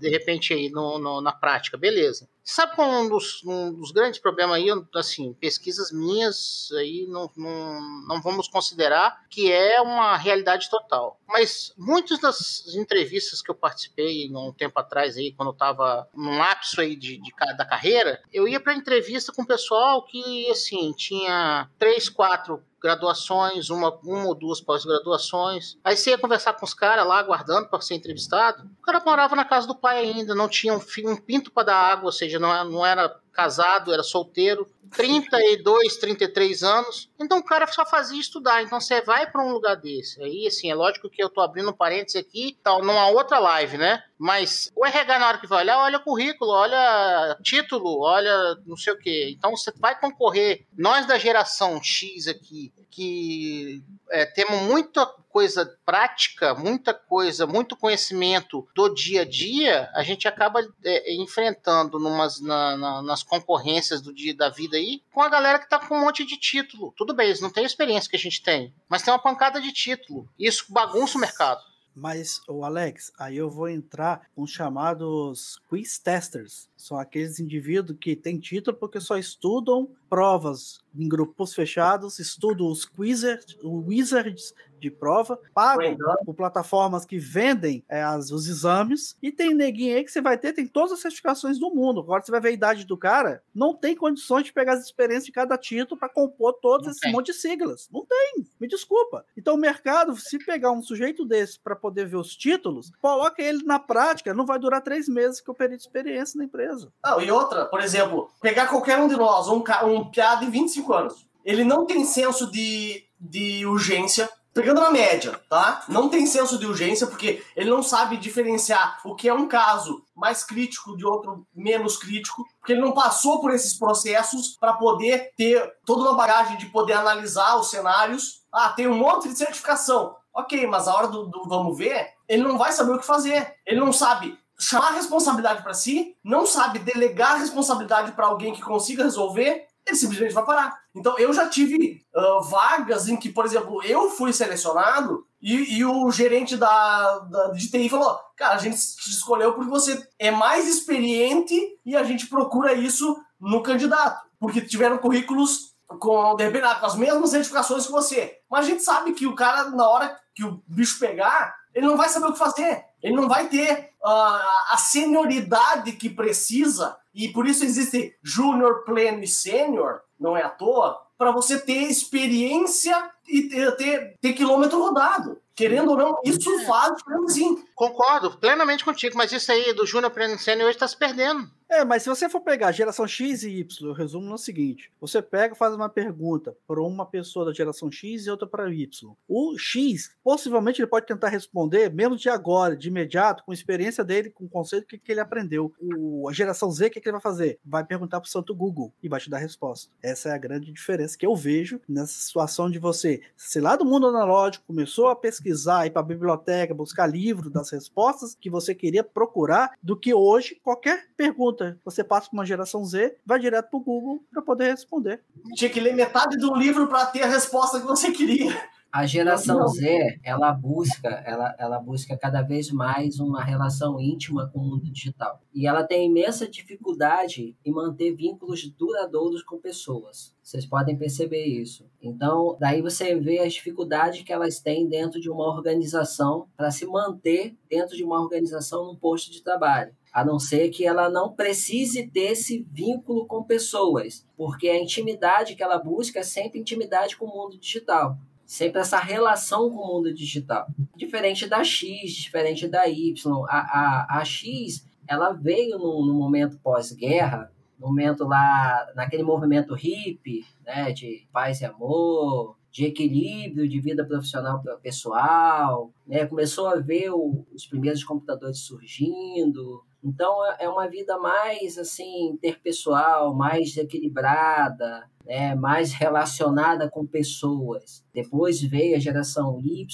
de repente, aí no, no na prática. Beleza. Sabe qual é um dos, um dos grandes problemas aí, assim, pesquisas minhas aí não, não, não vamos considerar que é uma realidade total. Mas muitas das entrevistas que eu participei um tempo atrás aí, quando eu estava num lapso aí de, de, da carreira, eu ia para entrevista com pessoal que, assim, tinha três, quatro graduações, uma, uma ou duas pós-graduações. Aí você ia conversar com os caras lá, aguardando para ser entrevistado. O cara morava na casa do pai ainda, não tinha um, um pinto para dar água, ou seja, não, não era casado, era solteiro, 32, 33 anos. Então o cara só fazia estudar. Então você vai para um lugar desse. Aí, assim, é lógico que eu tô abrindo um parênteses aqui, tal, numa outra live, né? Mas o RH, na hora que vai olhar, olha currículo, olha título, olha não sei o quê. Então você vai concorrer. Nós da geração X aqui, que é, temos muita coisa prática, muita coisa, muito conhecimento do dia a dia, a gente acaba é, enfrentando numas, na, na, nas concorrências do dia da vida aí com a galera que tá com um monte de título. Tudo bem, eles não têm a experiência que a gente tem, mas tem uma pancada de título. Isso bagunça o mercado. Mas, o Alex, aí eu vou entrar com os chamados quiz testers. São aqueles indivíduos que têm título porque só estudam provas em grupos fechados, estudam os quizzers, wizards de prova, pagam por plataformas que vendem é, as, os exames, e tem neguinho aí que você vai ter, tem todas as certificações do mundo. Agora você vai ver a idade do cara, não tem condições de pegar as experiências de cada título para compor todos não esse tem. monte de siglas. Não tem, me desculpa. Então o mercado, se pegar um sujeito desse para poder ver os títulos, coloca ele na prática, não vai durar três meses que eu perdi experiência na empresa. Não, e outra, por exemplo, pegar qualquer um de nós, um, um piada de 25 anos, ele não tem senso de, de urgência, pegando na média, tá? Não tem senso de urgência porque ele não sabe diferenciar o que é um caso mais crítico de outro menos crítico, porque ele não passou por esses processos para poder ter toda uma bagagem de poder analisar os cenários. Ah, tem um monte de certificação. Ok, mas a hora do, do vamos ver, ele não vai saber o que fazer. Ele não sabe chamar a responsabilidade para si, não sabe delegar a responsabilidade para alguém que consiga resolver, ele simplesmente vai parar. Então, eu já tive uh, vagas em que, por exemplo, eu fui selecionado e, e o gerente da, da, de TI falou: Cara, a gente te escolheu porque você é mais experiente e a gente procura isso no candidato. Porque tiveram currículos com, de repente, com as mesmas certificações que você. Mas a gente sabe que o cara, na hora que o bicho pegar, ele não vai saber o que fazer. Ele não vai ter uh, a senioridade que precisa, e por isso existe júnior, pleno e sênior, não é à toa, para você ter experiência e ter, ter, ter quilômetro rodado. Querendo ou não, isso é. faz sim. Concordo plenamente contigo, mas isso aí do Júnior Pleno Sênior hoje está se perdendo. É, mas se você for pegar geração X e Y, eu resumo no seguinte: você pega e faz uma pergunta para uma pessoa da geração X e outra para Y. O X, possivelmente, ele pode tentar responder, mesmo de agora, de imediato, com a experiência dele, com o conceito que, que ele aprendeu. O, a geração Z, o que, que ele vai fazer? Vai perguntar para o santo Google e vai te dar a resposta. Essa é a grande diferença que eu vejo nessa situação de você, se lá do mundo analógico começou a pesquisar, ir para a biblioteca, buscar livro das respostas que você queria procurar, do que hoje qualquer pergunta, você passa para uma geração Z, vai direto para o Google para poder responder. Tinha que ler metade do livro para ter a resposta que você queria. A geração Z, ela busca, ela, ela busca cada vez mais uma relação íntima com o mundo digital. E ela tem imensa dificuldade em manter vínculos duradouros com pessoas. Vocês podem perceber isso. Então, daí você vê as dificuldades que elas têm dentro de uma organização para se manter dentro de uma organização num posto de trabalho a não ser que ela não precise ter esse vínculo com pessoas, porque a intimidade que ela busca é sempre intimidade com o mundo digital, sempre essa relação com o mundo digital. Diferente da X, diferente da Y. A, a, a X, ela veio no, no momento pós-guerra, no momento lá, naquele movimento hippie, né, de paz e amor, de equilíbrio de vida profissional pessoal, né? Começou a ver o, os primeiros computadores surgindo, então é, é uma vida mais assim interpessoal, mais equilibrada, né, mais relacionada com pessoas. Depois veio a geração Y,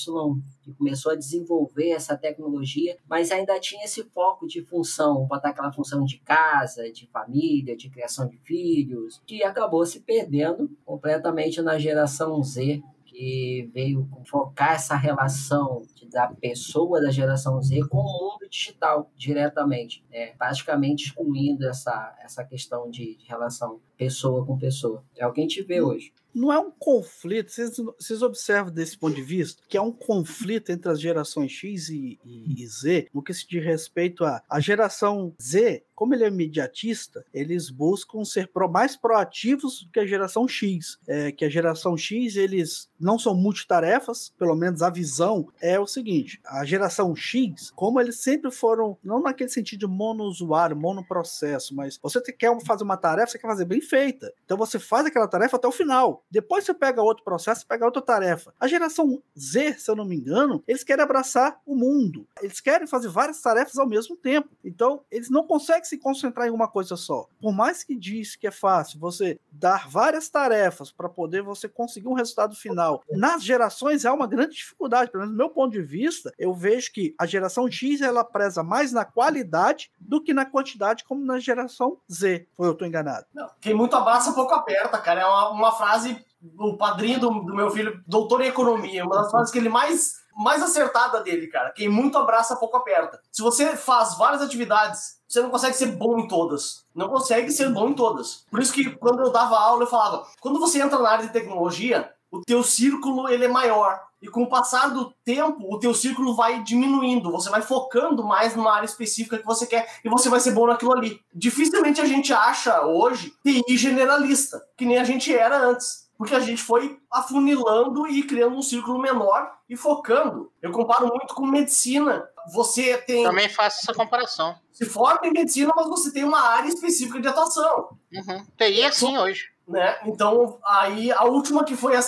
que começou a desenvolver essa tecnologia, mas ainda tinha esse foco de função, botar aquela função de casa, de família, de criação de filhos, que acabou se perdendo completamente na geração Z, que veio focar essa relação da pessoa da geração Z com o mundo digital diretamente, né? praticamente excluindo essa, essa questão de, de relação pessoa com pessoa. É o que a gente vê hoje não é um conflito, vocês, vocês, observam desse ponto de vista, que é um conflito entre as gerações X e, e, e Z, no que se diz respeito a a geração Z, como ele é imediatista, eles buscam ser pro, mais proativos do que a geração X. É, que a geração X, eles não são multitarefas, pelo menos a visão é o seguinte: a geração X, como eles sempre foram, não naquele sentido monousuário, monoprocesso, mas você quer fazer uma tarefa, você quer fazer bem feita. Então você faz aquela tarefa até o final. Depois você pega outro processo, pega outra tarefa. A geração Z, se eu não me engano, eles querem abraçar o mundo. Eles querem fazer várias tarefas ao mesmo tempo. Então, eles não conseguem se concentrar em uma coisa só. Por mais que diz que é fácil você dar várias tarefas para poder você conseguir um resultado final, nas gerações é uma grande dificuldade. Pelo menos do meu ponto de vista, eu vejo que a geração X ela preza mais na qualidade do que na quantidade, como na geração Z. Ou eu estou enganado? Não, quem muito abraça, pouco aperta, cara. É uma, uma frase o padrinho do, do, meu filho, doutor em economia, uma das frases que ele mais, mais acertada dele, cara. Quem muito abraça, pouco aperta. Se você faz várias atividades, você não consegue ser bom em todas. Não consegue ser bom em todas. Por isso que quando eu dava aula, eu falava, quando você entra na área de tecnologia, o teu círculo ele é maior. E com o passar do tempo, o teu círculo vai diminuindo, você vai focando mais numa área específica que você quer e você vai ser bom naquilo ali. Dificilmente a gente acha hoje TI generalista, que nem a gente era antes porque a gente foi afunilando e criando um círculo menor e focando. Eu comparo muito com medicina. Você tem. Também faço essa comparação. Se forma em medicina, mas você tem uma área específica de atuação. Uhum. TI é assim hoje. Né? Então, aí a última que foi a,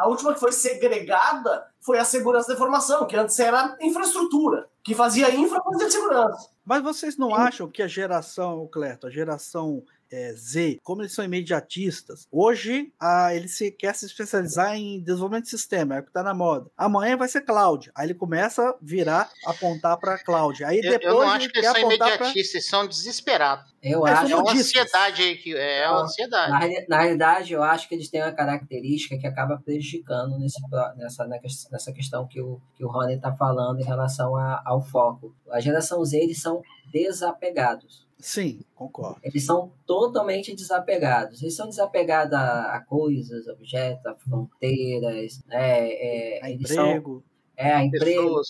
a última que foi segregada foi a segurança da informação, que antes era infraestrutura, que fazia infra fazia segurança. Mas vocês não Sim. acham que a geração, Cleto, a geração é, Z, como eles são imediatistas, hoje a, ele se, quer se especializar em desenvolvimento de sistema, é o que está na moda. Amanhã vai ser cloud. Aí ele começa a virar, apontar para cloud. Aí eu, depois eu não acho que eles são imediatistas, pra... são desesperados. Eu é, acho é uma ansiedade aí que é uma ansiedade. Na, na, realidade, eu acho que eles têm uma característica que acaba prejudicando nesse, nessa, nessa questão que o, que o Rony está falando em relação a, ao foco. A geração Z, eles são desapegados. Sim, concordo. Eles são totalmente desapegados. Eles são desapegados a, a coisas, objetos, a fronteiras, né? É, a emprego. São, é, a emprego.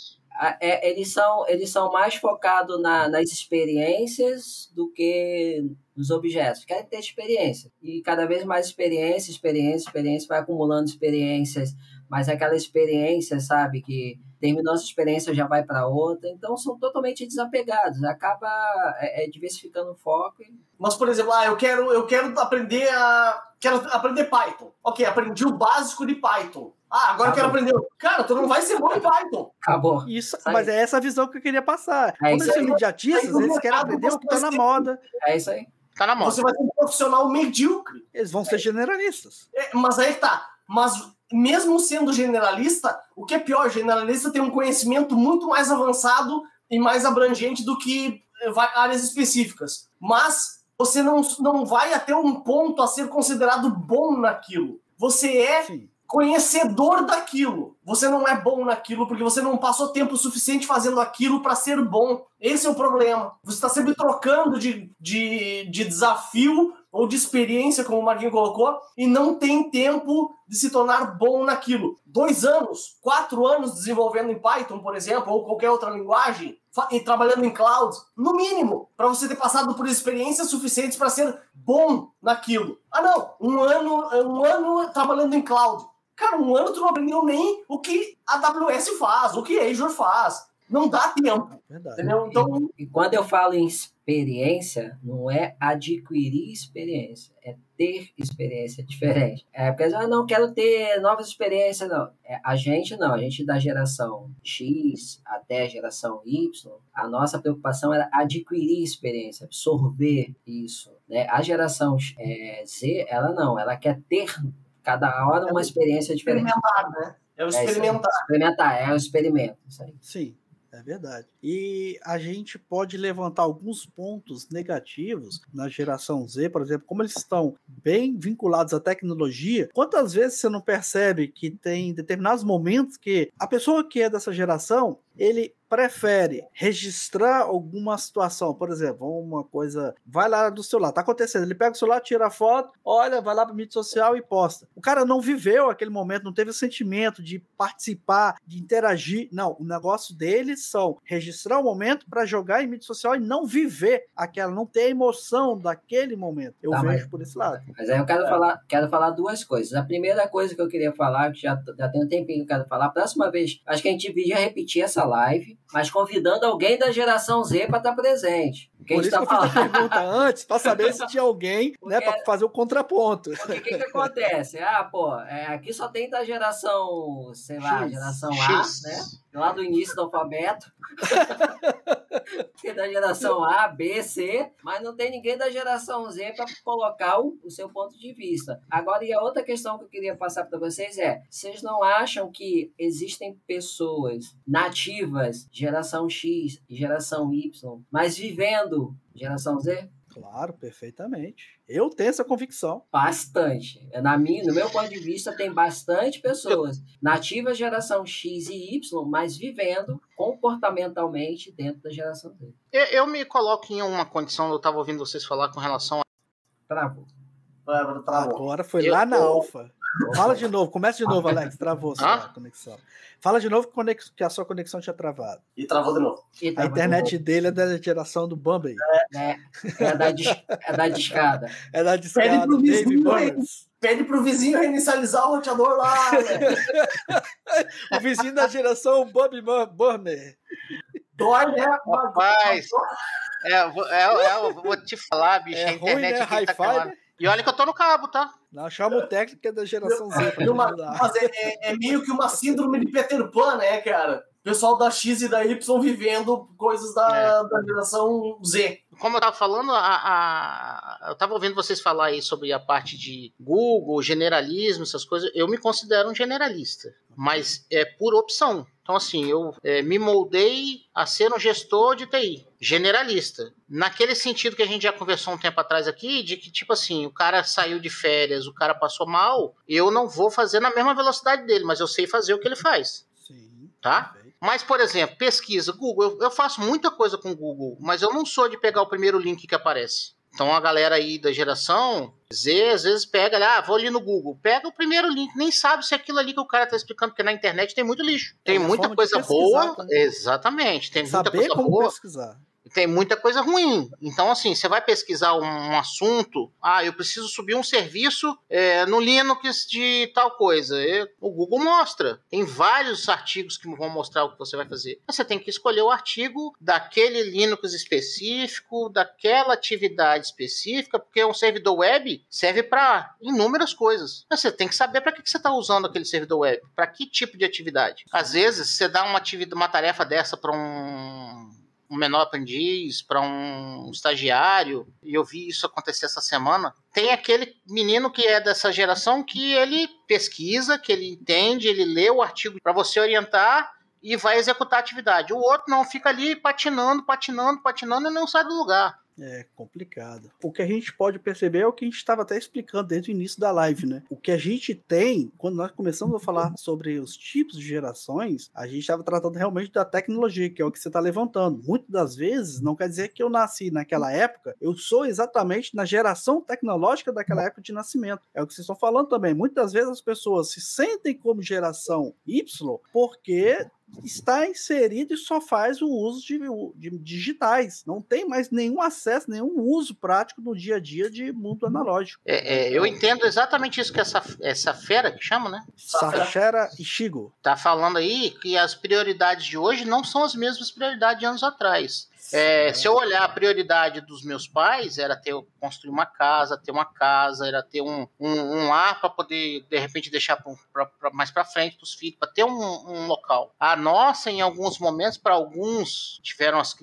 É, eles, são, eles são mais focados na, nas experiências do que nos objetos. Querem ter experiência. E cada vez mais experiência, experiência, experiência, vai acumulando experiências, mas aquela experiência, sabe, que terminou essa experiência já vai para outra, então são totalmente desapegados, acaba é, é, diversificando o foco. E... Mas por exemplo, ah, eu quero eu quero aprender a quero aprender Python. Ok, aprendi o básico de Python. Ah, agora Acabou. eu quero aprender. Cara, tu não vai ser bom em Python. Acabou. Isso, mas é essa visão que eu queria passar. É Como eles são imediatistas, eles querem aprender o que está na moda. É isso aí. Tá na moda. Você vai ser um profissional medíocre. Eles vão ser generalistas. É, mas aí tá. Mas mesmo sendo generalista, o que é pior, generalista tem um conhecimento muito mais avançado e mais abrangente do que eh, áreas específicas. Mas você não, não vai até um ponto a ser considerado bom naquilo. Você é Sim. conhecedor daquilo. Você não é bom naquilo porque você não passou tempo suficiente fazendo aquilo para ser bom. Esse é o problema. Você está sempre trocando de, de, de desafio ou de experiência, como o Marquinhos colocou, e não tem tempo de se tornar bom naquilo. Dois anos, quatro anos desenvolvendo em Python, por exemplo, ou qualquer outra linguagem, e trabalhando em cloud, no mínimo, para você ter passado por experiências suficientes para ser bom naquilo. Ah, não, um ano, um ano trabalhando em cloud. Cara, um ano tu não aprendeu nem o que a AWS faz, o que a Azure faz. Não dá tempo. Verdade. Entendeu? Então... E, e quando eu falo em experiência não é adquirir experiência, é ter experiência diferente. É porque ah, não quero ter novas experiências, não. É, a gente não, a gente da geração X até a geração Y, a nossa preocupação era adquirir experiência, absorver isso. Né? A geração é, Z, ela não, ela quer ter cada hora uma experiência diferente. Experimentar, né? É o experimentar. É, experimentar, é o experimento. Isso aí. Sim. É verdade. E a gente pode levantar alguns pontos negativos na geração Z, por exemplo, como eles estão bem vinculados à tecnologia. Quantas vezes você não percebe que tem determinados momentos que a pessoa que é dessa geração, ele prefere registrar alguma situação, por exemplo, uma coisa, vai lá do celular, tá acontecendo, ele pega o celular, tira a foto, olha, vai lá para mídia social e posta. O cara não viveu aquele momento, não teve o sentimento de participar, de interagir. Não, o negócio deles são registrar o momento para jogar em mídia social e não viver aquela, não ter a emoção daquele momento. Eu tá, vejo mas, por esse lado. Mas aí eu quero é. falar, quero falar duas coisas. A primeira coisa que eu queria falar, que já, já tem um tempinho que eu quero falar, a próxima vez, acho que a gente devia repetir essa live mas convidando alguém da geração Z para estar tá presente. Por isso tá que eu falando. fiz a pergunta antes, para saber se tinha alguém né, para fazer o contraponto. O que, que, acontece? Ah, pô, é, aqui só tem da geração, sei lá, X. geração A, X. né? Lá do início do alfabeto. da geração A, B, C, mas não tem ninguém da geração Z para colocar o, o, seu ponto de vista. Agora, e a outra questão que eu queria passar para vocês é: vocês não acham que existem pessoas nativas, geração X e geração Y, mas vivendo geração Z? Claro, perfeitamente. Eu tenho essa convicção. Bastante. Na minha, no meu ponto de vista, tem bastante pessoas nativas geração X e Y, mas vivendo comportamentalmente dentro da geração Z. Eu, eu me coloco em uma condição, eu estava ouvindo vocês falar com relação a. Travou. Agora foi eu, lá na eu... Alfa. Fala de novo, começa de novo, Alex. Travou sua ah? conexão. Fala de novo que a sua conexão tinha travado. E travou de novo. a internet dele é da geração do Bumblebee. É, é, da, dis, é da discada. É da discada. Pede pro vizinho, pede pro vizinho reinicializar o roteador lá. o vizinho da geração Bob Burmer. Dói, né? Rapaz, é, é, é, eu vou te falar, bicho, é a internet ruim, né? aqui tá E olha que eu tô no cabo, tá? Não, chama o técnico que é da geração Z. Pra Uma- mas é, é- é meio que uma síndrome de Peter Pan, né, cara? O pessoal da X e da Y vivendo coisas da, da geração Z. Como eu tava falando, a, a- eu tava ouvindo vocês falar aí sobre a parte de Google, generalismo, essas coisas. Eu me considero um generalista, mas é por opção. Então, assim, eu é, me moldei a ser um gestor de TI, generalista. Naquele sentido que a gente já conversou um tempo atrás aqui, de que, tipo assim, o cara saiu de férias, o cara passou mal, eu não vou fazer na mesma velocidade dele, mas eu sei fazer o que ele faz, Sim. tá? perfeito. Mas, por exemplo, pesquisa, Google, eu, eu faço muita coisa com o Google, mas eu não sou de pegar o primeiro link que aparece. Então a galera aí da geração Z, às vezes pega, ah, vou ali no Google, pega o primeiro link, nem sabe se é aquilo ali que o cara tá explicando, porque na internet tem muito lixo. Tem É muita coisa boa, também. exatamente, tem muita Saber coisa como boa, pesquisar. Tem muita coisa ruim. Então, assim, você vai pesquisar um, assunto, ah, eu preciso subir um serviço é, no Linux de tal coisa. E o Google mostra. Tem vários artigos que vão mostrar o que você vai fazer. Você tem que escolher o artigo daquele Linux específico, daquela atividade específica, porque um servidor web serve para inúmeras coisas. Mas você tem que saber para que, que você está usando aquele servidor web, para que tipo de atividade. Às vezes, você dá uma, atividade, uma tarefa dessa para um um menor aprendiz, para um estagiário, e eu vi isso acontecer essa semana. Tem aquele menino que é dessa geração que ele pesquisa, que ele entende, ele lê o artigo para você orientar e vai executar a atividade. O outro não fica ali patinando, patinando, patinando e não sai do lugar. É complicado. O que a gente pode perceber é o que a gente estava até explicando desde o início da live, né? O que a gente tem, quando nós começamos a falar sobre os tipos de gerações, a gente estava tratando realmente da tecnologia, que é o que você está levantando. Muitas das vezes, não quer dizer que eu nasci naquela época, eu sou exatamente na geração tecnológica daquela época de nascimento. É o que vocês estão falando também. Muitas vezes as pessoas se sentem como geração Y porque está inserido e só faz o uso de, de, digitais. Não tem mais nenhum acesso, nenhum uso prático no dia a dia de mundo analógico. É, é, eu entendo exatamente isso que essa, essa fera que chama, né? Sachera Ishigo. Tá falando aí que as prioridades de hoje não são as mesmas prioridades de anos atrás. É, se eu olhar a prioridade dos meus pais, era ter construir uma casa, ter uma casa, era ter um, um, um lar para poder, de repente, deixar pra, pra, pra, mais para frente para os filhos, para ter um, um, local. A nossa, em alguns momentos, para alguns, tiveram as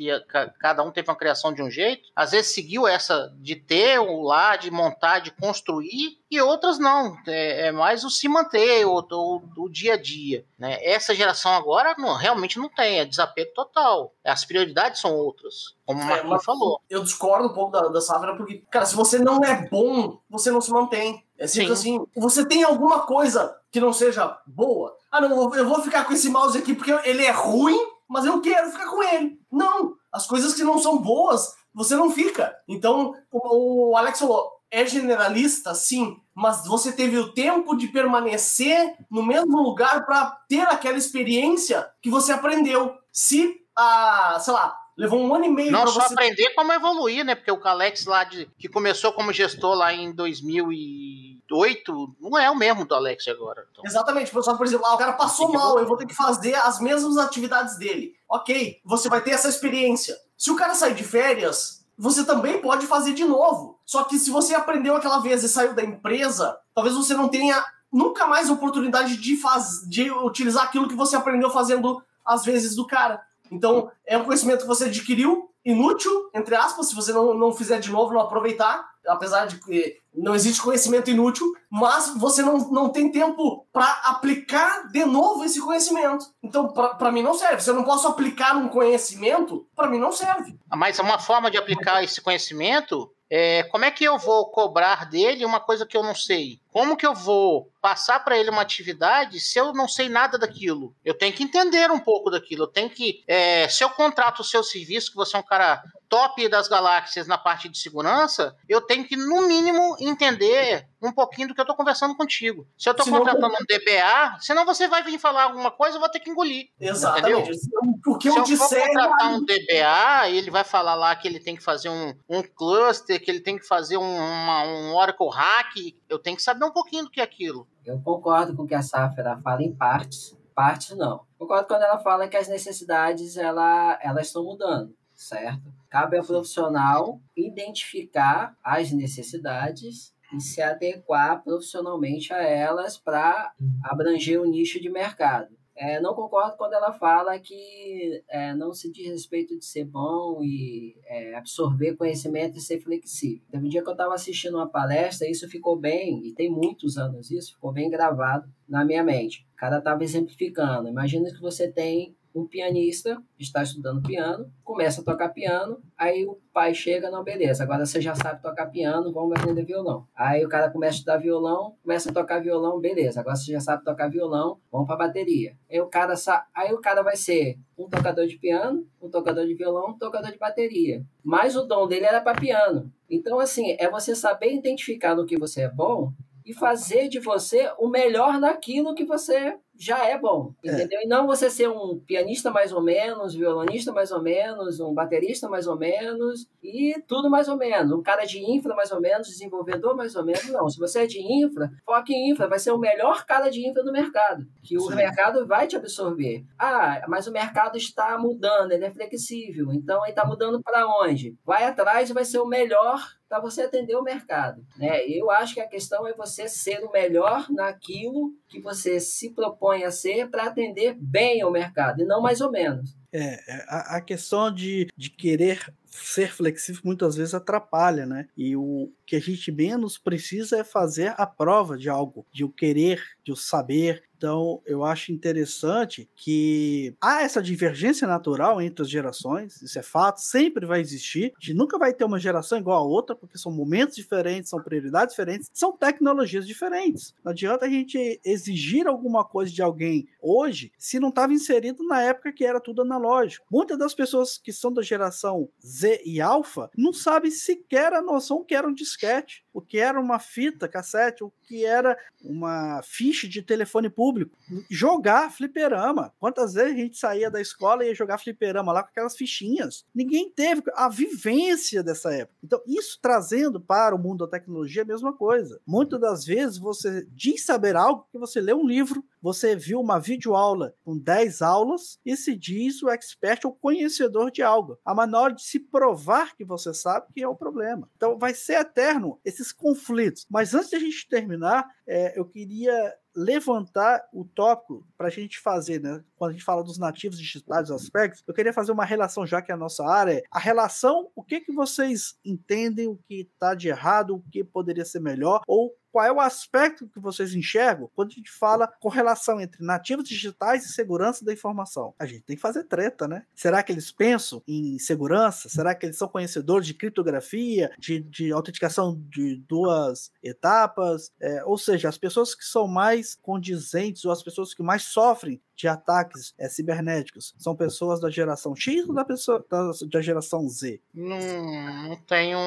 cada um teve uma criação de um jeito, às vezes seguiu essa de ter o lar, de montar, de construir, e outras não. É, é mais o se manter, o, o, o, dia a dia. Né? Essa geração agora não, realmente não tem, é desapego total. As prioridades são outras, como o Marquinhos é, falou. Eu discordo um pouco da, da Sávera, porque, cara, se você não é bom, você não se mantém. É simples assim. Você tem alguma coisa que não seja boa? Ah, não, eu vou ficar com esse mouse aqui porque ele é ruim, mas eu quero ficar com ele. Não! As coisas que não são boas, você não fica. Então, o, o Alex falou, é generalista, sim, mas você teve o tempo de permanecer no mesmo lugar para ter aquela experiência que você aprendeu. Se, ah, sei lá, levou um ano e meio Não para só você... aprender, como evoluir, né? Porque o Alex lá, de, que começou como gestor lá em 2008, não é o mesmo do Alex agora. Então. Exatamente, pessoal, por exemplo, ah, o cara passou mal, eu vou ter que fazer as mesmas atividades dele. Ok, você vai ter essa experiência. Se o cara sair de férias, você também pode fazer de novo. Só que se você aprendeu aquela vez e saiu da empresa, talvez você não tenha nunca mais oportunidade de, faz... de utilizar aquilo que você aprendeu fazendo às vezes do cara. Então, é um conhecimento que você adquiriu, inútil, entre aspas, se você não, não fizer de novo, não aproveitar, apesar de que não existe conhecimento inútil, mas você não, não tem tempo para aplicar de novo esse conhecimento. Então, para mim não serve. Se eu não posso aplicar um conhecimento, para mim não serve. Mas uma forma de aplicar esse conhecimento é, como é que eu vou cobrar dele uma coisa que eu não sei? Como que eu vou passar para ele uma atividade se eu não sei nada daquilo? Eu tenho que entender um pouco daquilo. Eu tenho que, é, se eu contrato o seu serviço, que você é um cara top das galáxias na parte de segurança, eu tenho que, no mínimo, entender um pouquinho do que eu estou conversando contigo. Se eu estou contratando um DBA, senão você vai vir falar alguma coisa, eu vou ter que engolir. Exatamente. Entendeu? O que Se eu eu for disser. contratar um DBA, ele vai falar lá que ele tem que fazer um, um cluster, que ele tem que fazer um, uma- um Oracle hack. Eu tenho que saber um pouquinho do que é aquilo. Eu concordo com o que a Safra fala em partes. Partes não. Concordo quando ela fala que as necessidades ela, elas estão mudando, certo? Cabe ao profissional identificar as necessidades e se adequar profissionalmente a elas para abranger o nicho de mercado. É, não concordo quando ela fala que é, não se diz respeito de ser bom e é, absorver conhecimento e ser flexível. Teve um dia que eu estava assistindo uma palestra, isso ficou bem, e tem muitos anos isso, ficou bem gravado na minha mente. O cara estava exemplificando. Imagina que você tem um pianista está estudando piano, começa a tocar piano, aí o pai chega, não, beleza, agora você já sabe tocar piano, vamos aprender violão. Aí o cara começa a estudar violão, começa a tocar violão, beleza, agora você já sabe tocar violão, vamos para bateria. Aí o cara sa... aí o cara vai ser um tocador de piano, um tocador de violão, um tocador de bateria. Mas o dom dele era para piano. Então assim, é você saber identificar no que você é bom e fazer de você o melhor naquilo que você já é bom, é. entendeu? É. E não você ser um pianista mais ou menos, violonista mais ou menos, um baterista mais ou menos e tudo mais ou menos. Um cara de infra mais ou menos, desenvolvedor mais ou menos. Não, se você é de infra, foque em infra, vai ser o melhor cara de infra do mercado, que Sim. o mercado vai te absorver. Ah, mas o mercado está mudando, ele é flexível, então ele está mudando para onde? Vai atrás e vai ser o melhor para você atender o mercado. Né? Eu acho que a questão é você ser o melhor naquilo que você se propõe a ser para atender bem o mercado, e não mais ou menos. É, é, a, a questão de, de querer ser flexível muitas vezes atrapalha, né? E o que a gente menos precisa é fazer a prova de algo, de o querer, de o saber. Então, eu acho interessante que há essa divergência natural entre as gerações, isso é fato, sempre vai existir. A gente nunca vai ter uma geração igual a outra, porque são momentos diferentes, são prioridades diferentes, são tecnologias diferentes. Não adianta a gente exigir alguma coisa de alguém hoje se não estava inserido na época que era tudo analógico. Muitas das pessoas que são da geração Z e Alpha não sabem sequer a noção que era um disquete, o que era uma fita cassete, o que era uma ficha de telefone público. Jogar fliperama. Quantas vezes a gente saía da escola e ia jogar fliperama lá com aquelas fichinhas? Ninguém teve a vivência dessa época. Então, isso trazendo para o mundo da tecnologia é a mesma coisa. Muitas das vezes você diz saber algo que você lê um livro, você viu uma videoaula com 10 aulas e se diz o expert ou conhecedor de algo. A menor de se provar que você sabe que é o problema. Então vai ser eterno esses conflitos. Mas antes de a gente terminar, é, eu queria levantar o tópico para a gente fazer, né? Quando a gente fala dos nativos digitais, dos aspectos, eu queria fazer uma relação, já que é a nossa área a relação, o que que vocês entendem, o que está de errado, o que poderia ser melhor, ou qual é o aspecto que vocês enxergam quando a gente fala correlação entre nativos digitais e segurança da informação? A gente tem que fazer treta, né? Será que eles pensam em segurança? Será que eles são conhecedores de criptografia, de, de autenticação de duas etapas? É, ou seja, as pessoas que são mais condizentes ou as pessoas que mais sofrem de ataques é, cibernéticos são pessoas da geração X ou da, pessoa, da, da geração Z? Não, não tenho.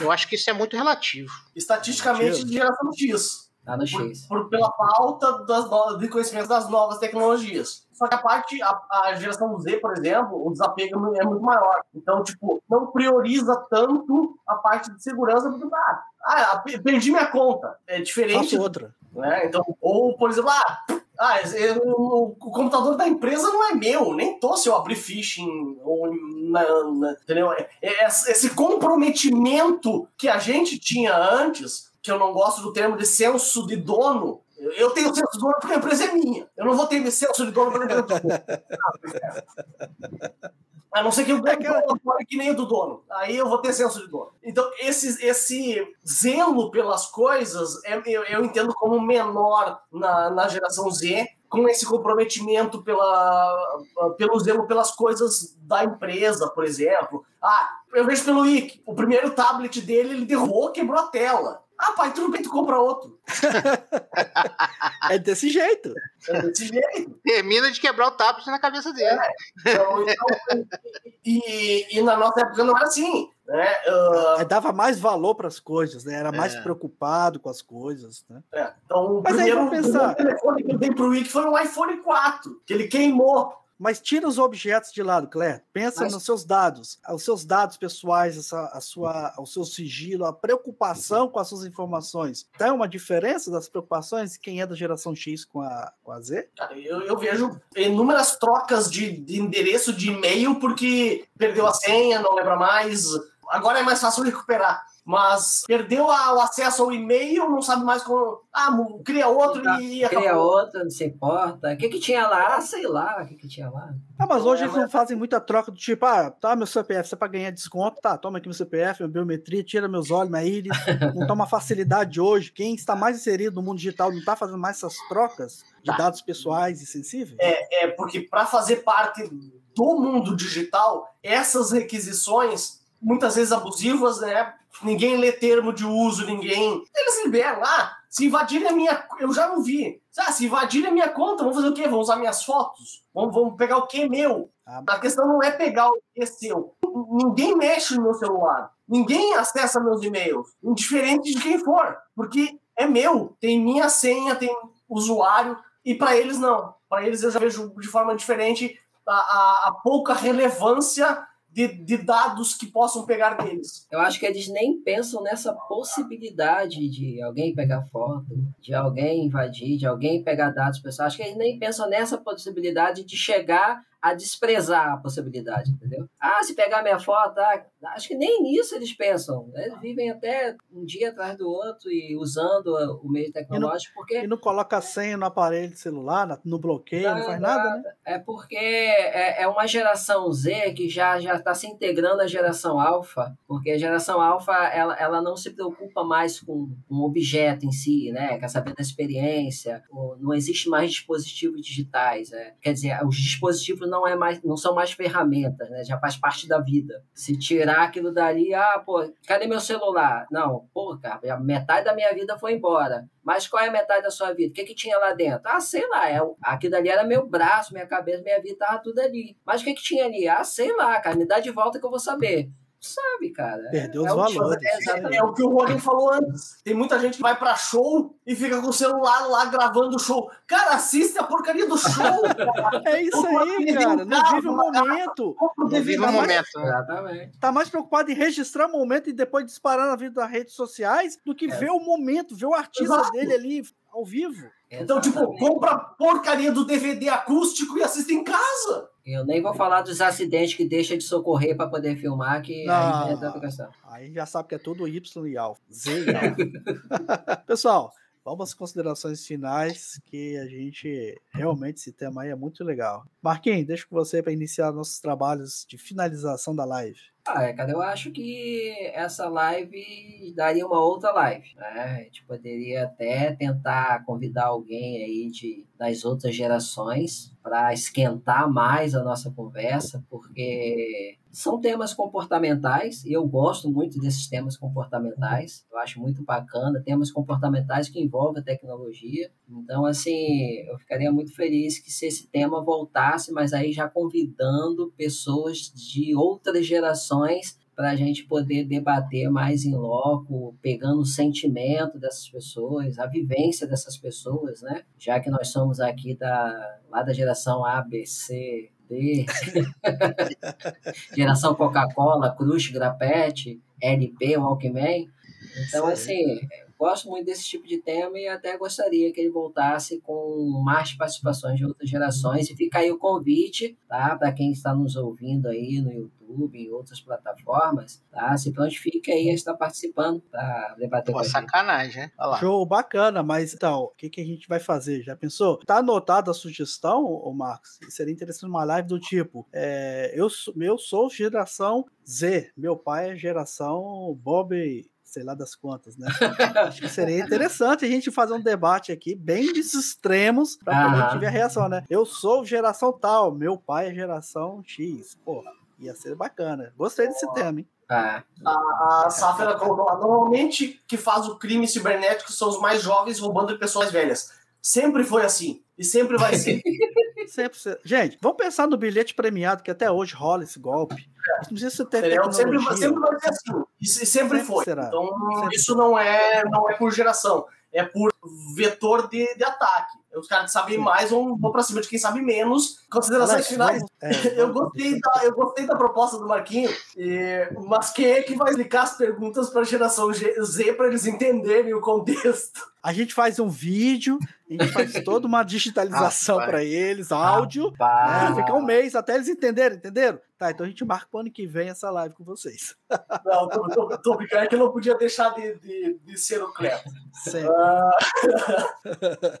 Eu acho que isso é muito relativo. Estatisticamente, de geração X. Tá no X. Por, por, pela falta das novas, de conhecimento das novas tecnologias. Só que a parte, a, a, geração Z, por exemplo, o desapego é muito maior. Então, tipo, não prioriza tanto a parte de segurança, porque, ah, ah perdi minha conta. É diferente. Faço outra. Né? Então, ou, por exemplo, ah, ah, eu, o, o, computador da empresa não é meu, nem tô se eu abrir phishing ou na, na, entendeu? É, é, esse comprometimento que a gente tinha antes, que eu não gosto do termo de senso de dono, eu tenho senso de dono porque a empresa é minha. Eu não vou ter senso de dono porque a empresa é A não ser que o dono é que nem o do dono. Aí eu vou ter senso de dono. Então, esse, esse zelo pelas coisas, é, eu, eu entendo como menor na, na geração Z, com esse comprometimento pela, pelo zelo pelas coisas da empresa, por exemplo. Ah, eu vejo pelo IC, o primeiro tablet dele, ele derrubou, quebrou a tela. Ah, pai, tudo bem, tu compra outro. é desse jeito. É desse jeito. Termina de quebrar o tablet na cabeça dele. É. Então, então, e, e na nossa época não era assim. Né? Uh... Dava mais valor para as coisas, né? Era mais é. preocupado com as coisas. Né? É. Então, o Mas primeiro, aí, pensar... o telefone que eu dei pro Wick foi um iPhone 4, que ele queimou. Mas tira os objetos de lado, Claire. Pensa Mas... nos seus dados, os seus dados pessoais, essa, a sua, o seu sigilo, a preocupação com as suas informações. Tem uma diferença das preocupações de quem é da geração X com a, com a Z? Eu, eu vejo inúmeras trocas de, de endereço de e-mail porque perdeu a senha, não lembra mais agora é mais fácil recuperar mas perdeu a, o acesso ao e-mail, não sabe mais como. Ah, cria outro tá, e acabou. Cria outro, não se importa. O que, que tinha lá? Ah, sei lá o que, que tinha lá. Ah, mas hoje é, eles não fazem muita troca do tipo, ah, tá, meu CPF, você é pra ganhar desconto, tá, toma aqui meu CPF, minha biometria, tira meus olhos, minha íris. não toma facilidade hoje. Quem está mais inserido no mundo digital não tá fazendo mais essas trocas de tá. dados pessoais e sensíveis? É, é porque para fazer parte do mundo digital, essas requisições, muitas vezes abusivas, né? ninguém lê termo de uso, ninguém. Eles liberam lá. Ah, se invadirem a minha. Eu já não vi. Ah, se invadirem a minha conta, vão fazer o quê? Vão usar minhas fotos? Vão, vão pegar o que meu? Ah. A questão não é pegar o que é seu. Ninguém mexe no meu celular. Ninguém acessa meus e-mails. Indiferente de quem for. Porque é meu. Tem minha senha, tem usuário. E para eles, não. Para eles, eu já vejo de forma diferente a, a, a pouca relevância de, de, dados que possam pegar deles. Eu acho que eles nem pensam nessa possibilidade de alguém pegar foto, de alguém invadir, de alguém pegar dados pessoais. Acho que eles nem pensam nessa possibilidade de chegar a desprezar a possibilidade, entendeu? Ah, se pegar minha foto, ah, acho que nem nisso eles pensam. Né? Eles vivem até um dia atrás do outro e usando o meio tecnológico, e porque... E não coloca senha no aparelho celular, no bloqueio, não, não faz nada, nada, né? É porque é, é uma geração Z que já já está se integrando à geração alfa, porque a geração alfa, ela, ela não se preocupa mais com um objeto em si, né? Quer saber da experiência, não existe mais dispositivos digitais, é. Quer dizer, os dispositivos não, é mais, não são mais ferramentas, né? Já faz parte da vida. Se tirar aquilo dali, ah, pô, cadê meu celular? Não, pô, cara, metade da minha vida foi embora. Mas qual é a metade da sua vida? O que, que tinha lá dentro? Ah, sei lá, é, aquilo dali era meu braço, minha cabeça, minha vida, tava tudo ali. Mas o que, que tinha ali? Ah, sei lá, cara, me dá de volta que eu vou saber sabe, cara. Perdeu é, os é valores. É, é, o que o Rogan falou antes. Tem muita gente que vai pra show e fica com o celular lá gravando o show. Cara, assiste a porcaria do show. Cara. É isso aí, cara. Não vive o momento. Não vive o momento. Exatamente. Tá mais preocupado em registrar o momento e depois disparar na vida das redes sociais do que é. ver o momento, ver o artista Exato. dele ali ao vivo. Então, tipo, compra a porcaria do DVD acústico e assiste em casa. Eu nem vou falar dos acidentes que deixa de socorrer para poder filmar, que não, aí é outra questão. Aí já sabe que é tudo Y e alfa. Z e alfa. Pessoal, vamos às considerações finais, que a gente realmente esse tema aí é muito legal. Marquinhos, deixo com você para iniciar nossos trabalhos de finalização da live. Ah, é, cara, eu acho que essa live daria uma outra live, né? A gente poderia até tentar convidar alguém aí de, das outras gerações para esquentar mais a nossa conversa, porque são temas comportamentais e eu gosto muito desses temas comportamentais. Eu acho muito bacana temas comportamentais que envolvem a tecnologia. Então, assim, eu ficaria muito feliz que se esse tema voltasse, mas aí já convidando pessoas de outras gerações para a gente poder debater mais em loco, pegando o sentimento dessas pessoas, a vivência dessas pessoas, né? Já que nós somos aqui da, lá da geração A, B, C, D, geração Coca-Cola, Crush, Grapete, LP, Walkman. Então, assim, gosto muito desse tipo de tema e até gostaria que ele voltasse com mais participações de outras gerações. E fica aí o convite, tá? Para quem está nos ouvindo aí no YouTube, em outras plataformas, tá? Se prontifique aí a estar participando para debater Pô, com sacanagem, hein? Show, bacana, mas então, o que, que a gente vai fazer? Já pensou? Tá anotada a sugestão, ô Marcos? Seria interessante uma live do tipo: é, eu, eu sou geração Z, meu pai é geração Bob sei lá das quantas, né? Acho que seria interessante a gente fazer um debate aqui bem dos extremos para poder ver a reação, né? Eu sou geração tal, meu pai é geração X. Pô, ia ser bacana. Gostei desse tema, hein? Ah. A, a Safra colocou lá, normalmente que faz o crime cibernético são os mais jovens roubando de pessoas velhas. Sempre foi assim. E sempre vai ser. sempre. Gente, vamos pensar no bilhete premiado, que até hoje rola esse golpe. Não precisa ter tecnologia. Sempre, sempre vai ser assim. E sempre, sempre foi. Será. Então, sempre isso não é, não é por geração. É por vetor de, de ataque. Os caras que sabem mais vão, vão pra cima de quem sabe menos. Considerações finais. É, eu, gostei da, eu gostei da proposta do Marquinho, e, mas quem é que vai explicar as perguntas para a geração Z para eles entenderem o contexto? A gente faz um vídeo, a gente faz toda uma digitalização para eles, áudio, né? fica um mês até eles entenderem, entenderam? Tá, então a gente marca o ano que vem essa live com vocês. Não, tô, tô, tô brincando é que eu não podia deixar de, de, de ser o Cleto. Uh,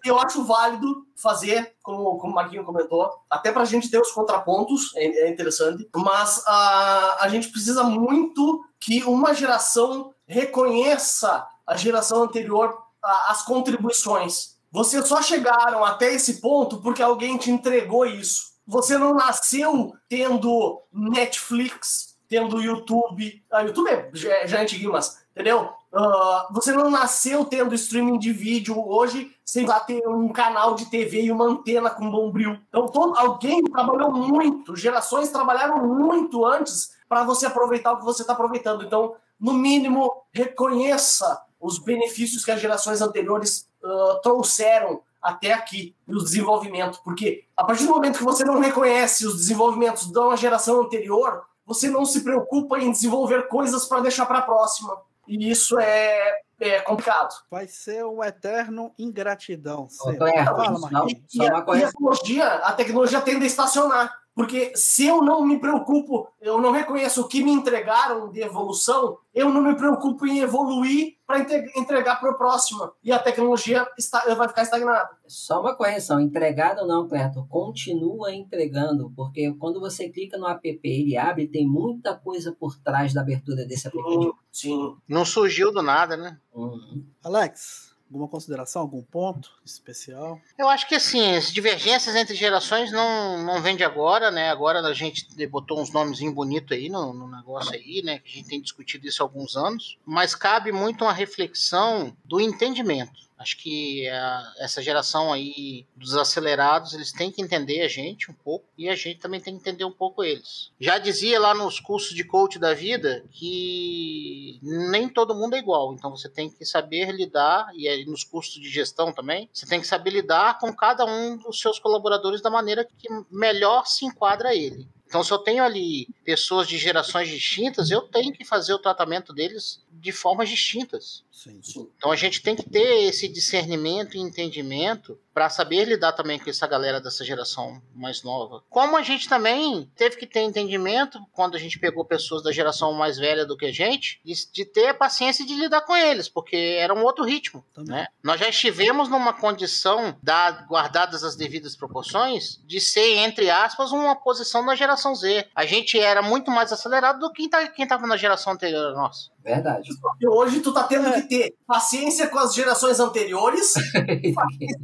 eu acho válido fazer, como, como o Marquinho comentou, até para a gente ter os contrapontos, é, é interessante, mas uh, a gente precisa muito que uma geração reconheça a geração anterior, uh, as contribuições. Vocês só chegaram até esse ponto porque alguém te entregou isso. Você não nasceu tendo Netflix, tendo YouTube. Ah, YouTube é, já, já é mas, entendeu? Uh, você não nasceu tendo streaming de vídeo hoje sem lá ter um canal de TV e uma antena com bombril. Então, todo, alguém trabalhou muito, gerações trabalharam muito antes para você aproveitar o que você está aproveitando. Então, no mínimo, reconheça os benefícios que as gerações anteriores uh, trouxeram até aqui no desenvolvimento, porque a partir do momento que você não reconhece os desenvolvimentos de uma geração anterior, você não se preocupa em desenvolver coisas para deixar para a próxima. E isso é, é complicado. Vai ser o eterno ingratidão. Fala, não, e, e, a, e a, tecnologia, a tecnologia tende a estacionar. Porque se eu não me preocupo, eu não reconheço o que me entregaram de evolução, eu não me preocupo em evoluir para entregar para o próximo. E a tecnologia está, vai ficar estagnada. Só uma correção: entregado ou não, Cleto? Continua entregando, porque quando você clica no app ele abre, tem muita coisa por trás da abertura desse aplicativo. Sim. sim. Não surgiu do nada, né? Uhum. Alex, Alguma consideração, algum ponto especial? Eu acho que assim, as divergências entre gerações não, não vem de agora, né? Agora a gente botou uns nomes bonitos aí no, no negócio aí, né? Que a gente tem discutido isso há alguns anos. Mas cabe muito uma reflexão do entendimento. Acho que a, essa geração aí dos acelerados, eles têm que entender a gente um pouco e a gente também tem que entender um pouco eles. Já dizia lá nos cursos de coach da vida que nem todo mundo é igual, então você tem que saber lidar e aí nos cursos de gestão também, você tem que saber lidar com cada um dos seus colaboradores da maneira que melhor se enquadra ele. Então, se eu tenho ali pessoas de gerações distintas, eu tenho que fazer o tratamento deles de formas distintas. Sim, sim. Então, a gente tem que ter esse discernimento e entendimento para saber lidar também com essa galera dessa geração mais nova. Como a gente também teve que ter entendimento quando a gente pegou pessoas da geração mais velha do que a gente, de, de ter a paciência de lidar com eles, porque era um outro ritmo. Né? Nós já estivemos numa condição, da, guardadas as devidas proporções, de ser, entre aspas, uma posição na geração Z. A gente era muito mais acelerado do que quem tá, estava na geração anterior a nossa. Verdade. E hoje tu tá tendo que ter paciência com as gerações anteriores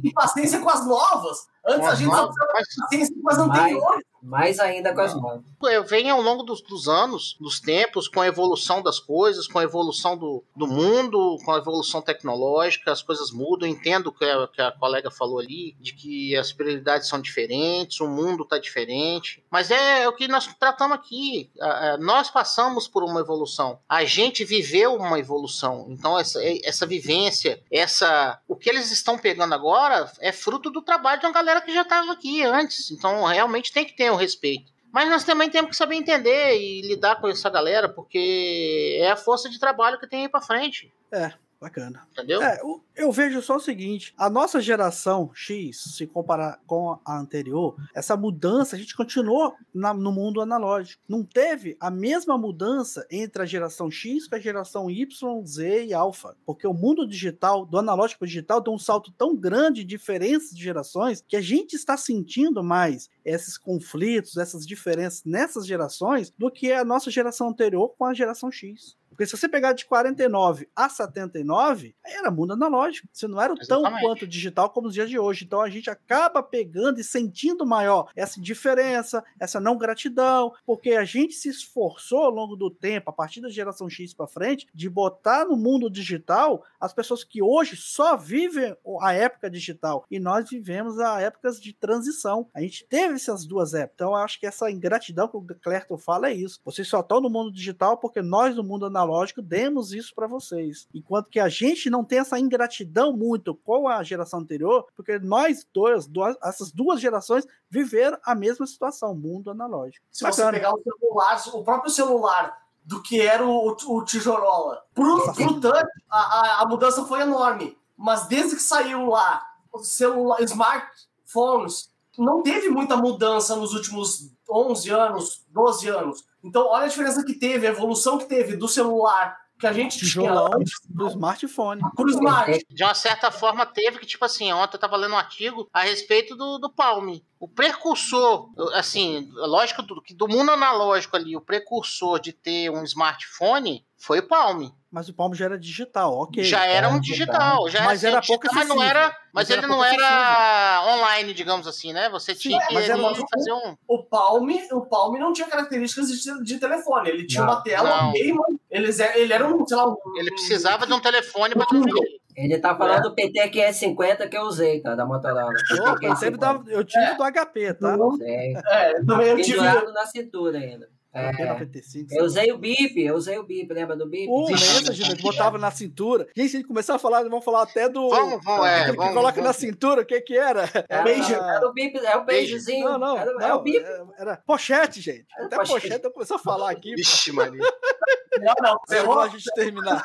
e paciência com as novas. Antes a gente só precisava paciência com as anteriores. Mais ainda com as novas. Eu venho ao longo dos, dos, anos, dos tempos, com a evolução das coisas, com a evolução do, do mundo, com a evolução tecnológica, as coisas mudam. Entendo que a, que a colega falou ali, de que as prioridades são diferentes, o mundo está diferente. Mas é o que nós tratamos aqui. Nós passamos por uma evolução. A gente viveu uma evolução. Então, essa, essa vivência, essa o que eles estão pegando agora é fruto do trabalho de uma galera que já estava aqui antes. Então, realmente tem que ter respeito. Mas nós também temos que saber entender e lidar com essa galera, porque é a força de trabalho que tem aí para frente. É, bacana. Entendeu? É, eu vejo só o seguinte: a nossa geração X, se comparar com a anterior, essa mudança a gente continuou na, no mundo analógico. Não teve a mesma mudança entre a geração X com a geração Y, Z e Alpha. Porque o mundo digital, do analógico para digital, deu um salto tão grande, diferença de gerações, que a gente está sentindo mais esses conflitos, essas diferenças nessas gerações do que a nossa geração anterior com a geração X. Porque se você pegar de 49 a 79, era mundo analógico. Você não era Exatamente. tão quanto digital como os dias de hoje. Então a gente acaba pegando e sentindo maior essa diferença, essa não gratidão, porque a gente se esforçou ao longo do tempo, a partir da geração X para frente, de botar no mundo digital as pessoas que hoje só vivem a época digital e nós vivemos a épocas de transição. A gente teve essas duas épocas. Então eu acho que essa ingratidão que o Clerton fala é isso. Vocês só estão no mundo digital porque nós no mundo analógico analógico, demos isso para vocês. Enquanto que a gente não tem essa ingratidão muito com a geração anterior, porque nós dois, duas, essas duas gerações viveram a mesma situação, mundo analógico. Se Bacana. você pegar o celular, o próprio celular do que era o, o tijorola, pro, pro touch, a, a, a mudança foi enorme. Mas desde que saiu lá o celular, smartphones, não teve muita mudança nos últimos 11 anos, 12 anos. Então, olha a diferença que teve, a evolução que teve do celular que a gente Tijolão tinha antes do smartphone. pro smart. De uma certa forma teve que, tipo assim, ontem eu tava lendo um artigo a respeito do, do Palm. O precursor, assim, lógico do- que do mundo analógico ali, o precursor de ter um smartphone foi o Palm. Mas o Palm já era digital, ok. já era um é, digital, já Mas era, era pouco digital, mas não era, mas, Mas ele era não era online, digamos assim, né? Você tinha que mas era fazer um O Palm, o Palm não tinha características de, de telefone. Ele tinha Não. uma tela Não. ok, mas eles, é- ele era um, sei lá, um, ele precisava de um telefone para transmitir. Ele tá falando do PT QS50 que eu usei, tá? Da Motorola. Opa, eu, sempre dava- eu tive É. do HP, tá? Sei. É, também eu tive. Na cintura ainda. É, Era PT5. eu usei o bip, eu usei o bip, lembra do bip? O. Message, gente, botava na cintura. Gente, se a gente começar a falar, vamos falar até do. Vamos, vamos, é, aquele que vamos, coloca vamos. na cintura, o que que era? Era, Beijo. era o bip, é o beijozinho. Não, não, era, não, é o bip. era, era pochete, gente. Era Até pochete. pochete eu começar a falar aqui. Vixe, Maria. Não, não, Você errou. a gente terminar.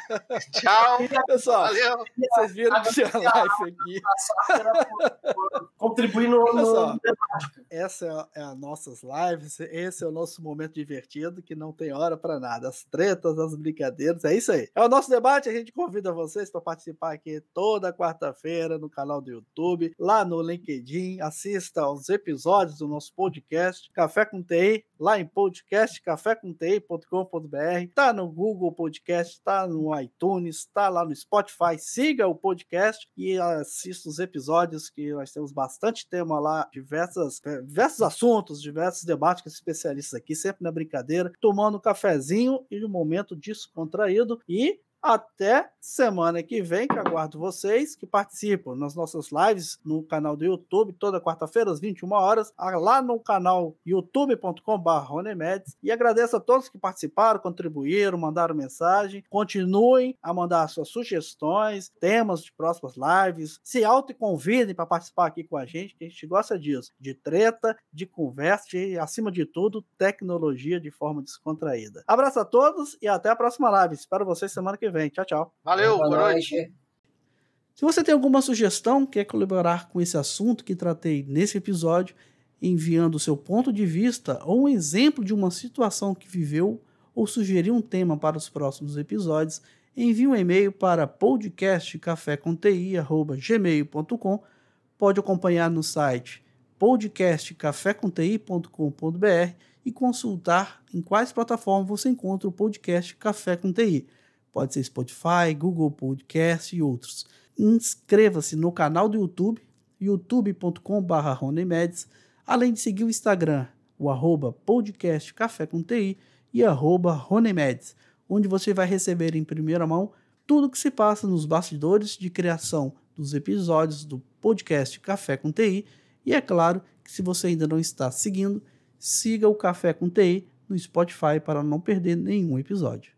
Tchau. Pessoal, Valeu. vocês viram que tinha live aqui. Contribuir no, debate. Essa é a- é as nossas lives, esse é o nosso momento divertido que não tem hora para nada. As tretas, as brincadeiras, é isso aí. É o nosso debate, a gente convida vocês para participar aqui toda quarta-feira no canal do YouTube, lá no LinkedIn, assista aos episódios do nosso podcast Café com TI, lá em podcast cafécomti.com.br, tá no Google Podcast, tá no iTunes, tá lá no Spotify, siga o podcast e assista os episódios que nós temos bastante tema lá, diversas, eh, diversos assuntos, diversos debates com especialistas aqui, sempre na brincadeira, tomando um cafezinho e um momento descontraído. E até semana que vem, que aguardo vocês que participam nas nossas lives no canal do YouTube, toda quarta-feira, às 21 horas, lá no canal youtube.com.br E agradeço a todos que participaram, contribuíram, mandaram mensagem. Continuem a mandar suas sugestões, temas de próximas lives. Se auto convidem para participar aqui com a gente, que a gente gosta disso. De treta, de conversa, e acima de tudo, tecnologia de forma descontraída. Abraço a todos e até a próxima live. Espero vocês semana que vem. Tchau, tchau. Valeu, Boa boa noite. noite. Se você tem alguma sugestão, quer colaborar com esse assunto que tratei nesse episódio, enviando o seu ponto de vista ou um exemplo de uma situação que viveu ou sugerir um tema para os próximos episódios, envie um e-mail para podcastcaféconti@gmail.com. Pode acompanhar no site podcastcaféconti.com.br e consultar em quais plataformas você encontra o podcast Café com TI. Pode ser Spotify, Google Podcast e outros. Inscreva-se no canal do YouTube, youtube.com.br além de seguir o Instagram, o arroba podcast Café com TI e arroba Ronemeds, onde você vai receber em primeira mão tudo o que se passa nos bastidores de criação dos episódios do podcast Café com TI e é claro que se você ainda não está seguindo, siga o Café com TI no Spotify para não perder nenhum episódio.